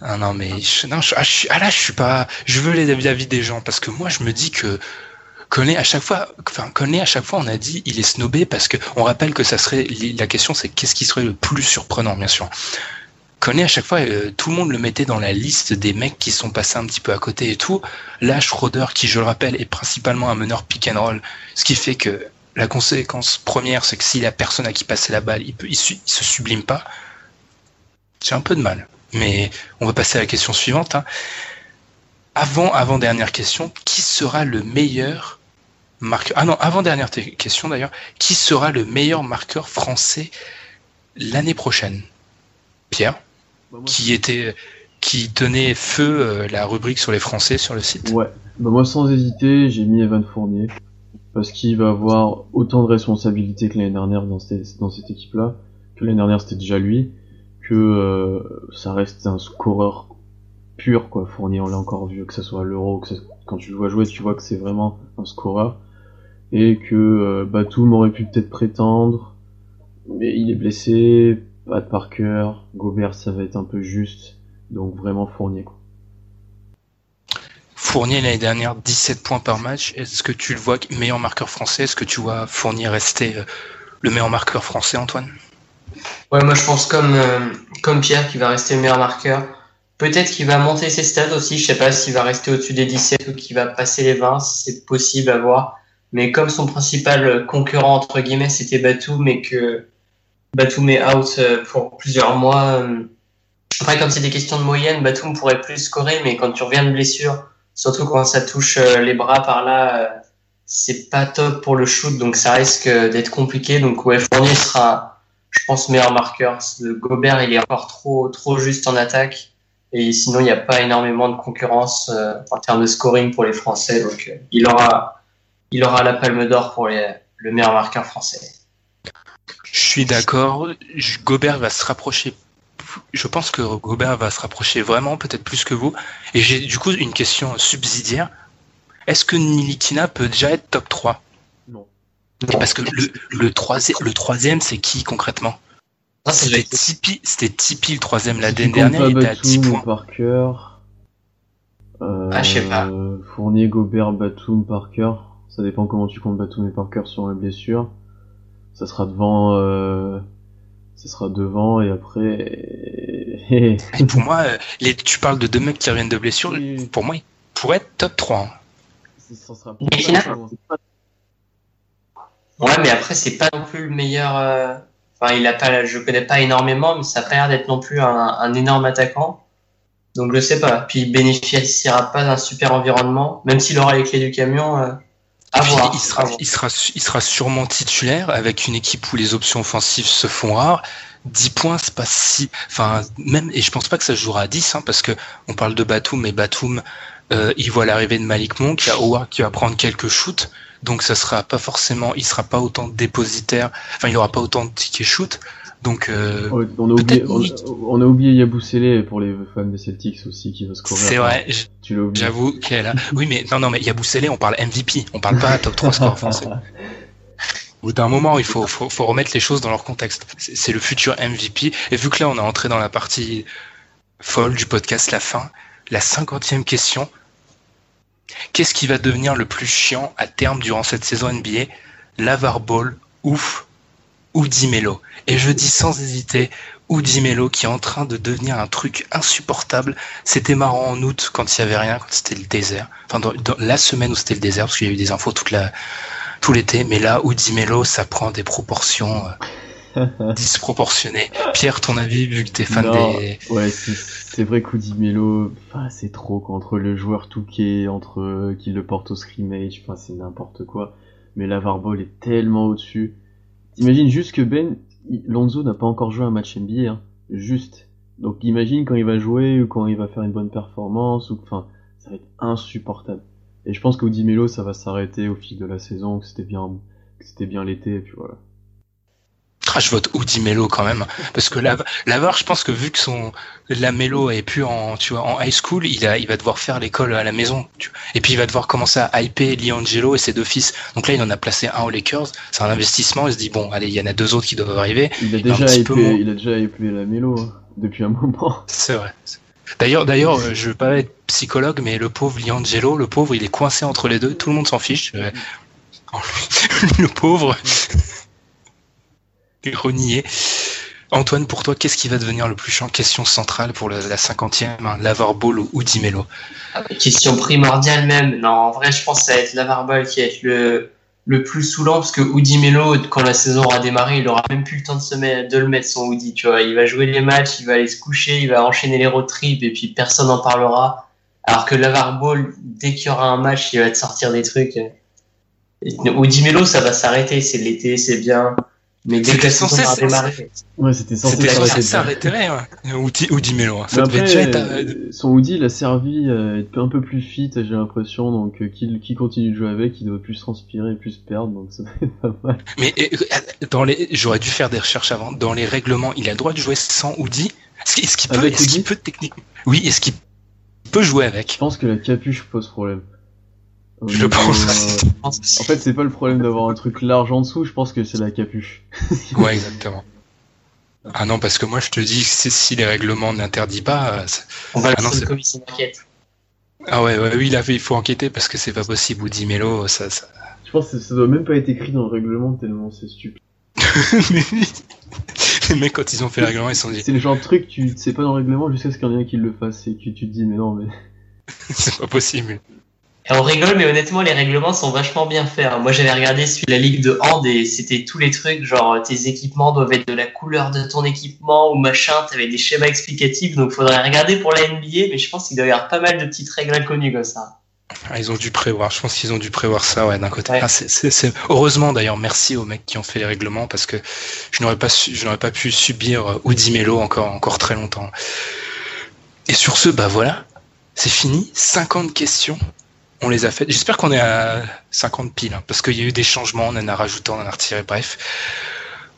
Ah non mais je, non, je- ah, je ah là je suis pas je veux les avis des gens parce que moi je me dis que Conley à chaque fois enfin à chaque fois on a dit il est snobé parce que on rappelle que ça serait la question c'est qu'est-ce qui serait le plus surprenant bien sûr. Conley à chaque fois euh, tout le monde le mettait dans la liste des mecs qui sont passés un petit peu à côté et tout. Là Schroeder qui je le rappelle est principalement un meneur pick and roll ce qui fait que la conséquence première c'est que s'il a personne à qui passer la balle il peut se sublime pas. J'ai un peu de mal. Mais on va passer à la question suivante. hein. Avant, avant dernière question, qui sera le meilleur marqueur Ah non, avant dernière question d'ailleurs, qui sera le meilleur marqueur français l'année prochaine? Pierre, qui était, qui tenait feu euh, la rubrique sur les Français sur le site. Ouais, bah moi sans hésiter, j'ai mis Evan Fournier parce qu'il va avoir autant de responsabilités que l'année dernière dans cette, dans cette équipe-là. Que l'année dernière c'était déjà lui, que euh, ça reste un scoreur pur quoi. Fournier, on l'a encore vu, que ce soit à l'Euro, que ça- quand tu le vois jouer, tu vois que c'est vraiment un scoreur et que euh, Batum aurait pu peut-être prétendre, mais il est blessé, pas de Parker, Gobert ça va être un peu juste, donc vraiment Fournier quoi. Fournier l'année dernière 17 points par match. Est-ce que tu le vois meilleur marqueur français? Est-ce que tu vois Fournier rester euh, le meilleur marqueur français, Antoine? Ouais, moi je pense comme, euh, comme Pierre qui va rester le meilleur marqueur. Peut-être qu'il va monter ses stats aussi. Je sais pas s'il va rester au-dessus des 17 ou qu'il va passer les 20. C'est possible à voir. Mais comme son principal concurrent, entre guillemets, c'était Batum et que Batum est out euh, pour plusieurs mois. euh, Après, comme c'est des questions de moyenne, Batum pourrait plus scorer, mais quand tu reviens de blessure, surtout quand ça touche euh, les bras par là, c'est pas top pour le shoot, donc ça risque d'être compliqué. Donc ouais, Fournier sera, je pense, meilleur marqueur. Le Gobert, il est encore trop, trop juste en attaque. Et sinon, il n'y a pas énormément de concurrence euh, en termes de scoring pour les Français. Donc, euh, il aura, il aura la palme d'or pour les, le meilleur marqueur français. Je suis d'accord. Gobert va se rapprocher. Je pense que Gobert va se rapprocher vraiment, peut-être plus que vous. Et j'ai du coup une question subsidiaire. Est-ce que Nilikina peut déjà être top 3 Non. Parce que le, le, troisième, le troisième, c'est qui concrètement? Doit C'était Tipeee, le troisième comptes dernière, il était à 10 Batum, points. Parker. Euh, Ah, je sais pas. Fournier, Gobert, Batum, Parker. Ça dépend comment tu comptes Batum et Parker sur la blessure. Ça sera devant. Euh... Ça sera devant et après. [laughs] Et pour moi, euh, les, tu parles de deux mecs qui reviennent de blessure. Oui. Pour moi, ils pourraient être top 3. hein. ça sera Mais finalement, Ouais, mais après, c'est pas non plus le meilleur. euh, Enfin, il a pas, je connais pas énormément, mais ça a pas l'air d'être non plus un, un énorme attaquant. Donc, je sais pas. Puis, il bénéficiera pas d'un super environnement, même s'il aura les clés du camion. À Puis, voir. il, sera, il, sera, il sera sûrement titulaire avec une équipe où les options offensives se font rares. 10 points, c'est pas si. Enfin, même, et je pense pas que ça se jouera à 10, hein, parce que on parle de Batum, mais Batum, euh, il voit l'arrivée de Malik Monk, il y a Howard qui va prendre quelques shoots, donc ça sera pas forcément, il sera pas autant dépositaire, enfin, il aura pas autant de tickets shoot, donc euh, Ouais, on, a oublié, on, Nick. on a oublié Yabusele pour les fans des Celtics aussi qui va scorer. c'est vrai, j- Tu l'as oublié. j'avoue qu'elle a. Oui, mais non, non, mais Yabusele, on parle MVP, on parle pas top 3 score français. [laughs] Au bout d'un moment, il faut, faut, faut remettre les choses dans leur contexte. C'est c'est le futur MVP. Et vu que là, on est entré dans la partie folle du podcast, la fin, la cinquantième question. Qu'est-ce qui va devenir le plus chiant à terme durant cette saison NBA Lavar Ball, ouf, ou Dimelo Et je dis sans hésiter, ou Dimelo qui est en train de devenir un truc insupportable. C'était marrant en août quand il y avait rien, quand c'était le désert. Enfin, dans, dans la semaine où c'était le désert, parce qu'il y a eu des infos toute la, tout l'été, mais là, Udi Melo, ça prend des proportions euh, [laughs] disproportionnées. Pierre, ton avis, vu que t'es fan Non. des... Ouais, c'est- vrai qu'Oudi c'est trop quoi, entre le joueur touquet, entre euh, qui le porte au scrimmage, enfin c'est n'importe quoi. Mais Lavar Ball est tellement au-dessus. T'imagines juste que Ben, Lonzo n'a pas encore joué un match NBA, hein. Juste. Donc imagine quand il va jouer ou quand il va faire une bonne performance ou enfin, ça va être insupportable. Et je pense qu'Audi Melo, ça va s'arrêter au fil de la saison, que c'était bien, que c'était bien l'été, et puis voilà. Ah, je vote Udi Melo quand même, parce que Lav- Lavar, je pense que vu que son la Melo est plus en tu vois en high school, il a il va devoir faire l'école à la maison, tu vois. et puis il va devoir commencer à hyper Liangelo et ses deux fils. Donc là, il en a placé un aux Lakers, c'est un investissement. Il se dit bon, allez, il y en a deux autres qui doivent arriver. Il a déjà épelé, moins. il a déjà épelé la Melo, hein, depuis un moment. [laughs] C'est vrai. D'ailleurs, d'ailleurs, euh, je veux pas être psychologue, mais le pauvre Liangelo, le pauvre, il est coincé entre les deux. Tout le monde s'en fiche. Euh, [laughs] le pauvre, renié. Antoine, pour toi, qu'est-ce qui va devenir le plus chiant? Question centrale pour la, cinquantième, hein, Lavar Ball ou Udi Melo. Ah, Question primordiale même. Non, en vrai, je pense que ça va être Lavarbol qui va être le, le plus saoulant parce que Oudi Melo, quand la saison aura démarré, il aura même plus le temps de se mettre, de le mettre son Oudi, tu vois. Il va jouer les matchs, il va aller se coucher, il va enchaîner les road trips et puis personne n'en parlera. Alors que Lavarbol, dès qu'il y aura un match, il va te sortir des trucs. Oudi Melo, ça va s'arrêter. C'est l'été, c'est bien. Mais dès que la C'était censé, démarré, Ouais, c'était censé C'était s'arrêter s'arrêter, ouais. Hein. Ça devait déjà être, euh, euh, son Woody, il a servi à être un peu plus fit, j'ai l'impression, donc euh, qu'il qui continue de jouer avec, il doit plus transpirer et plus perdre, donc ça pas mal. Mais euh, dans les, j'aurais dû faire des recherches avant. Dans les règlements, il a le droit de jouer sans Udi. Est-ce qu'il, est-ce qu'il peut, qu'il Udi peut techniquement Oui, est-ce qu'il peut jouer Je avec pense que la capuche pose problème. Je pense euh, aussi. je pense En fait, c'est pas le problème d'avoir un truc large en dessous, je pense que c'est la capuche. [laughs] Ouais, exactement. Ah non, parce que moi je te dis, si les règlements n'interdisent pas, euh, c'est- on va Ah non, une commission d'enquête. ah ouais, ouais, oui, là il faut enquêter parce que c'est pas possible. Udi Melo, ça, ça... Je pense que ça doit même pas être écrit dans le règlement tellement c'est stupide. [laughs] mais, Les mecs, quand ils ont fait le règlement, ils se sont dit, C'est le genre de truc, tu sais pas dans le règlement jusqu'à ce qu'il y en ait un qui le fasse et que tu te dis, mais non, mais. [laughs] c'est pas possible. Et on rigole, mais honnêtement, les règlements sont vachement bien faits. hein. Moi, j'avais regardé celui de la Ligue de Hand et c'était tous les trucs, genre tes équipements doivent être de la couleur de ton équipement ou machin, t'avais des schémas explicatifs, donc faudrait regarder pour la NBA, mais je pense qu'il doit y avoir pas mal de petites règles inconnues comme ça. Ah, ils ont dû prévoir, je pense qu'ils ont dû prévoir ça, ouais, d'un côté. Ouais. Ah, c'est- c'est- c'est- Heureusement d'ailleurs, merci aux mecs qui ont fait les règlements parce que je n'aurais pas, su- je n'aurais pas pu subir euh, Udi Melo encore, encore très longtemps. Et sur ce, bah voilà, c'est fini. 50 questions, on les a faites. J'espère qu'on est à 50 piles, hein, parce qu'il y a eu des changements, on en a rajouté, on en a retiré, bref.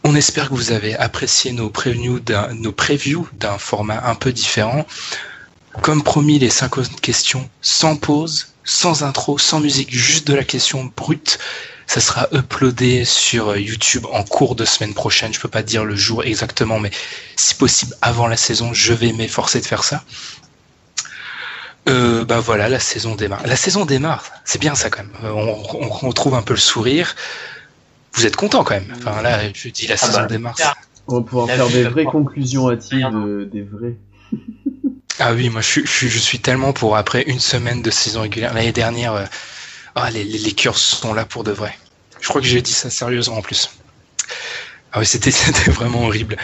On espère que vous avez apprécié nos previews d'un, nos previews d'un format un peu différent. Comme promis, les 50 questions sans pause, sans intro, sans musique, juste de la question brute. Ça sera uploadé sur YouTube en cours de semaine prochaine. Je peux pas dire le jour exactement, mais si possible avant la saison, je vais m'efforcer de faire ça. Euh, bah voilà, la saison démarre. La saison démarre, c'est bien ça quand même. Euh, On, on retrouve un peu le sourire. Vous êtes content quand même. Enfin là, je dis la Ah saison bah, démarre. On va pouvoir La faire vie, des vraies conclusions hâtives, euh, des vrais. Ah oui, moi je suis, je suis, je suis tellement pour après une semaine de saison régulière. L'année dernière, euh, ah, les, les, les cœurs sont là pour de vrai. Je crois que j'ai dit ça sérieusement en plus. Ah oui, c'était, [laughs] c'était vraiment horrible.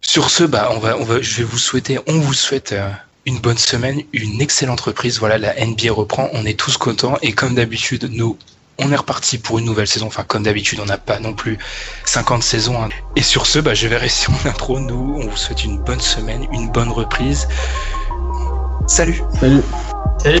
Sur ce, bah, on va, on va, je vais vous souhaiter, on vous souhaite euh, une bonne semaine, une excellente reprise. Voilà, la NBA reprend, on est tous contents et comme d'habitude, nous, on est reparti pour une nouvelle saison. Enfin, comme d'habitude, on n'a pas non plus 50 saisons. hein. Et sur ce, bah, je vais rester mon intro. Nous, on vous souhaite une bonne semaine, une bonne reprise. Salut Salut Salut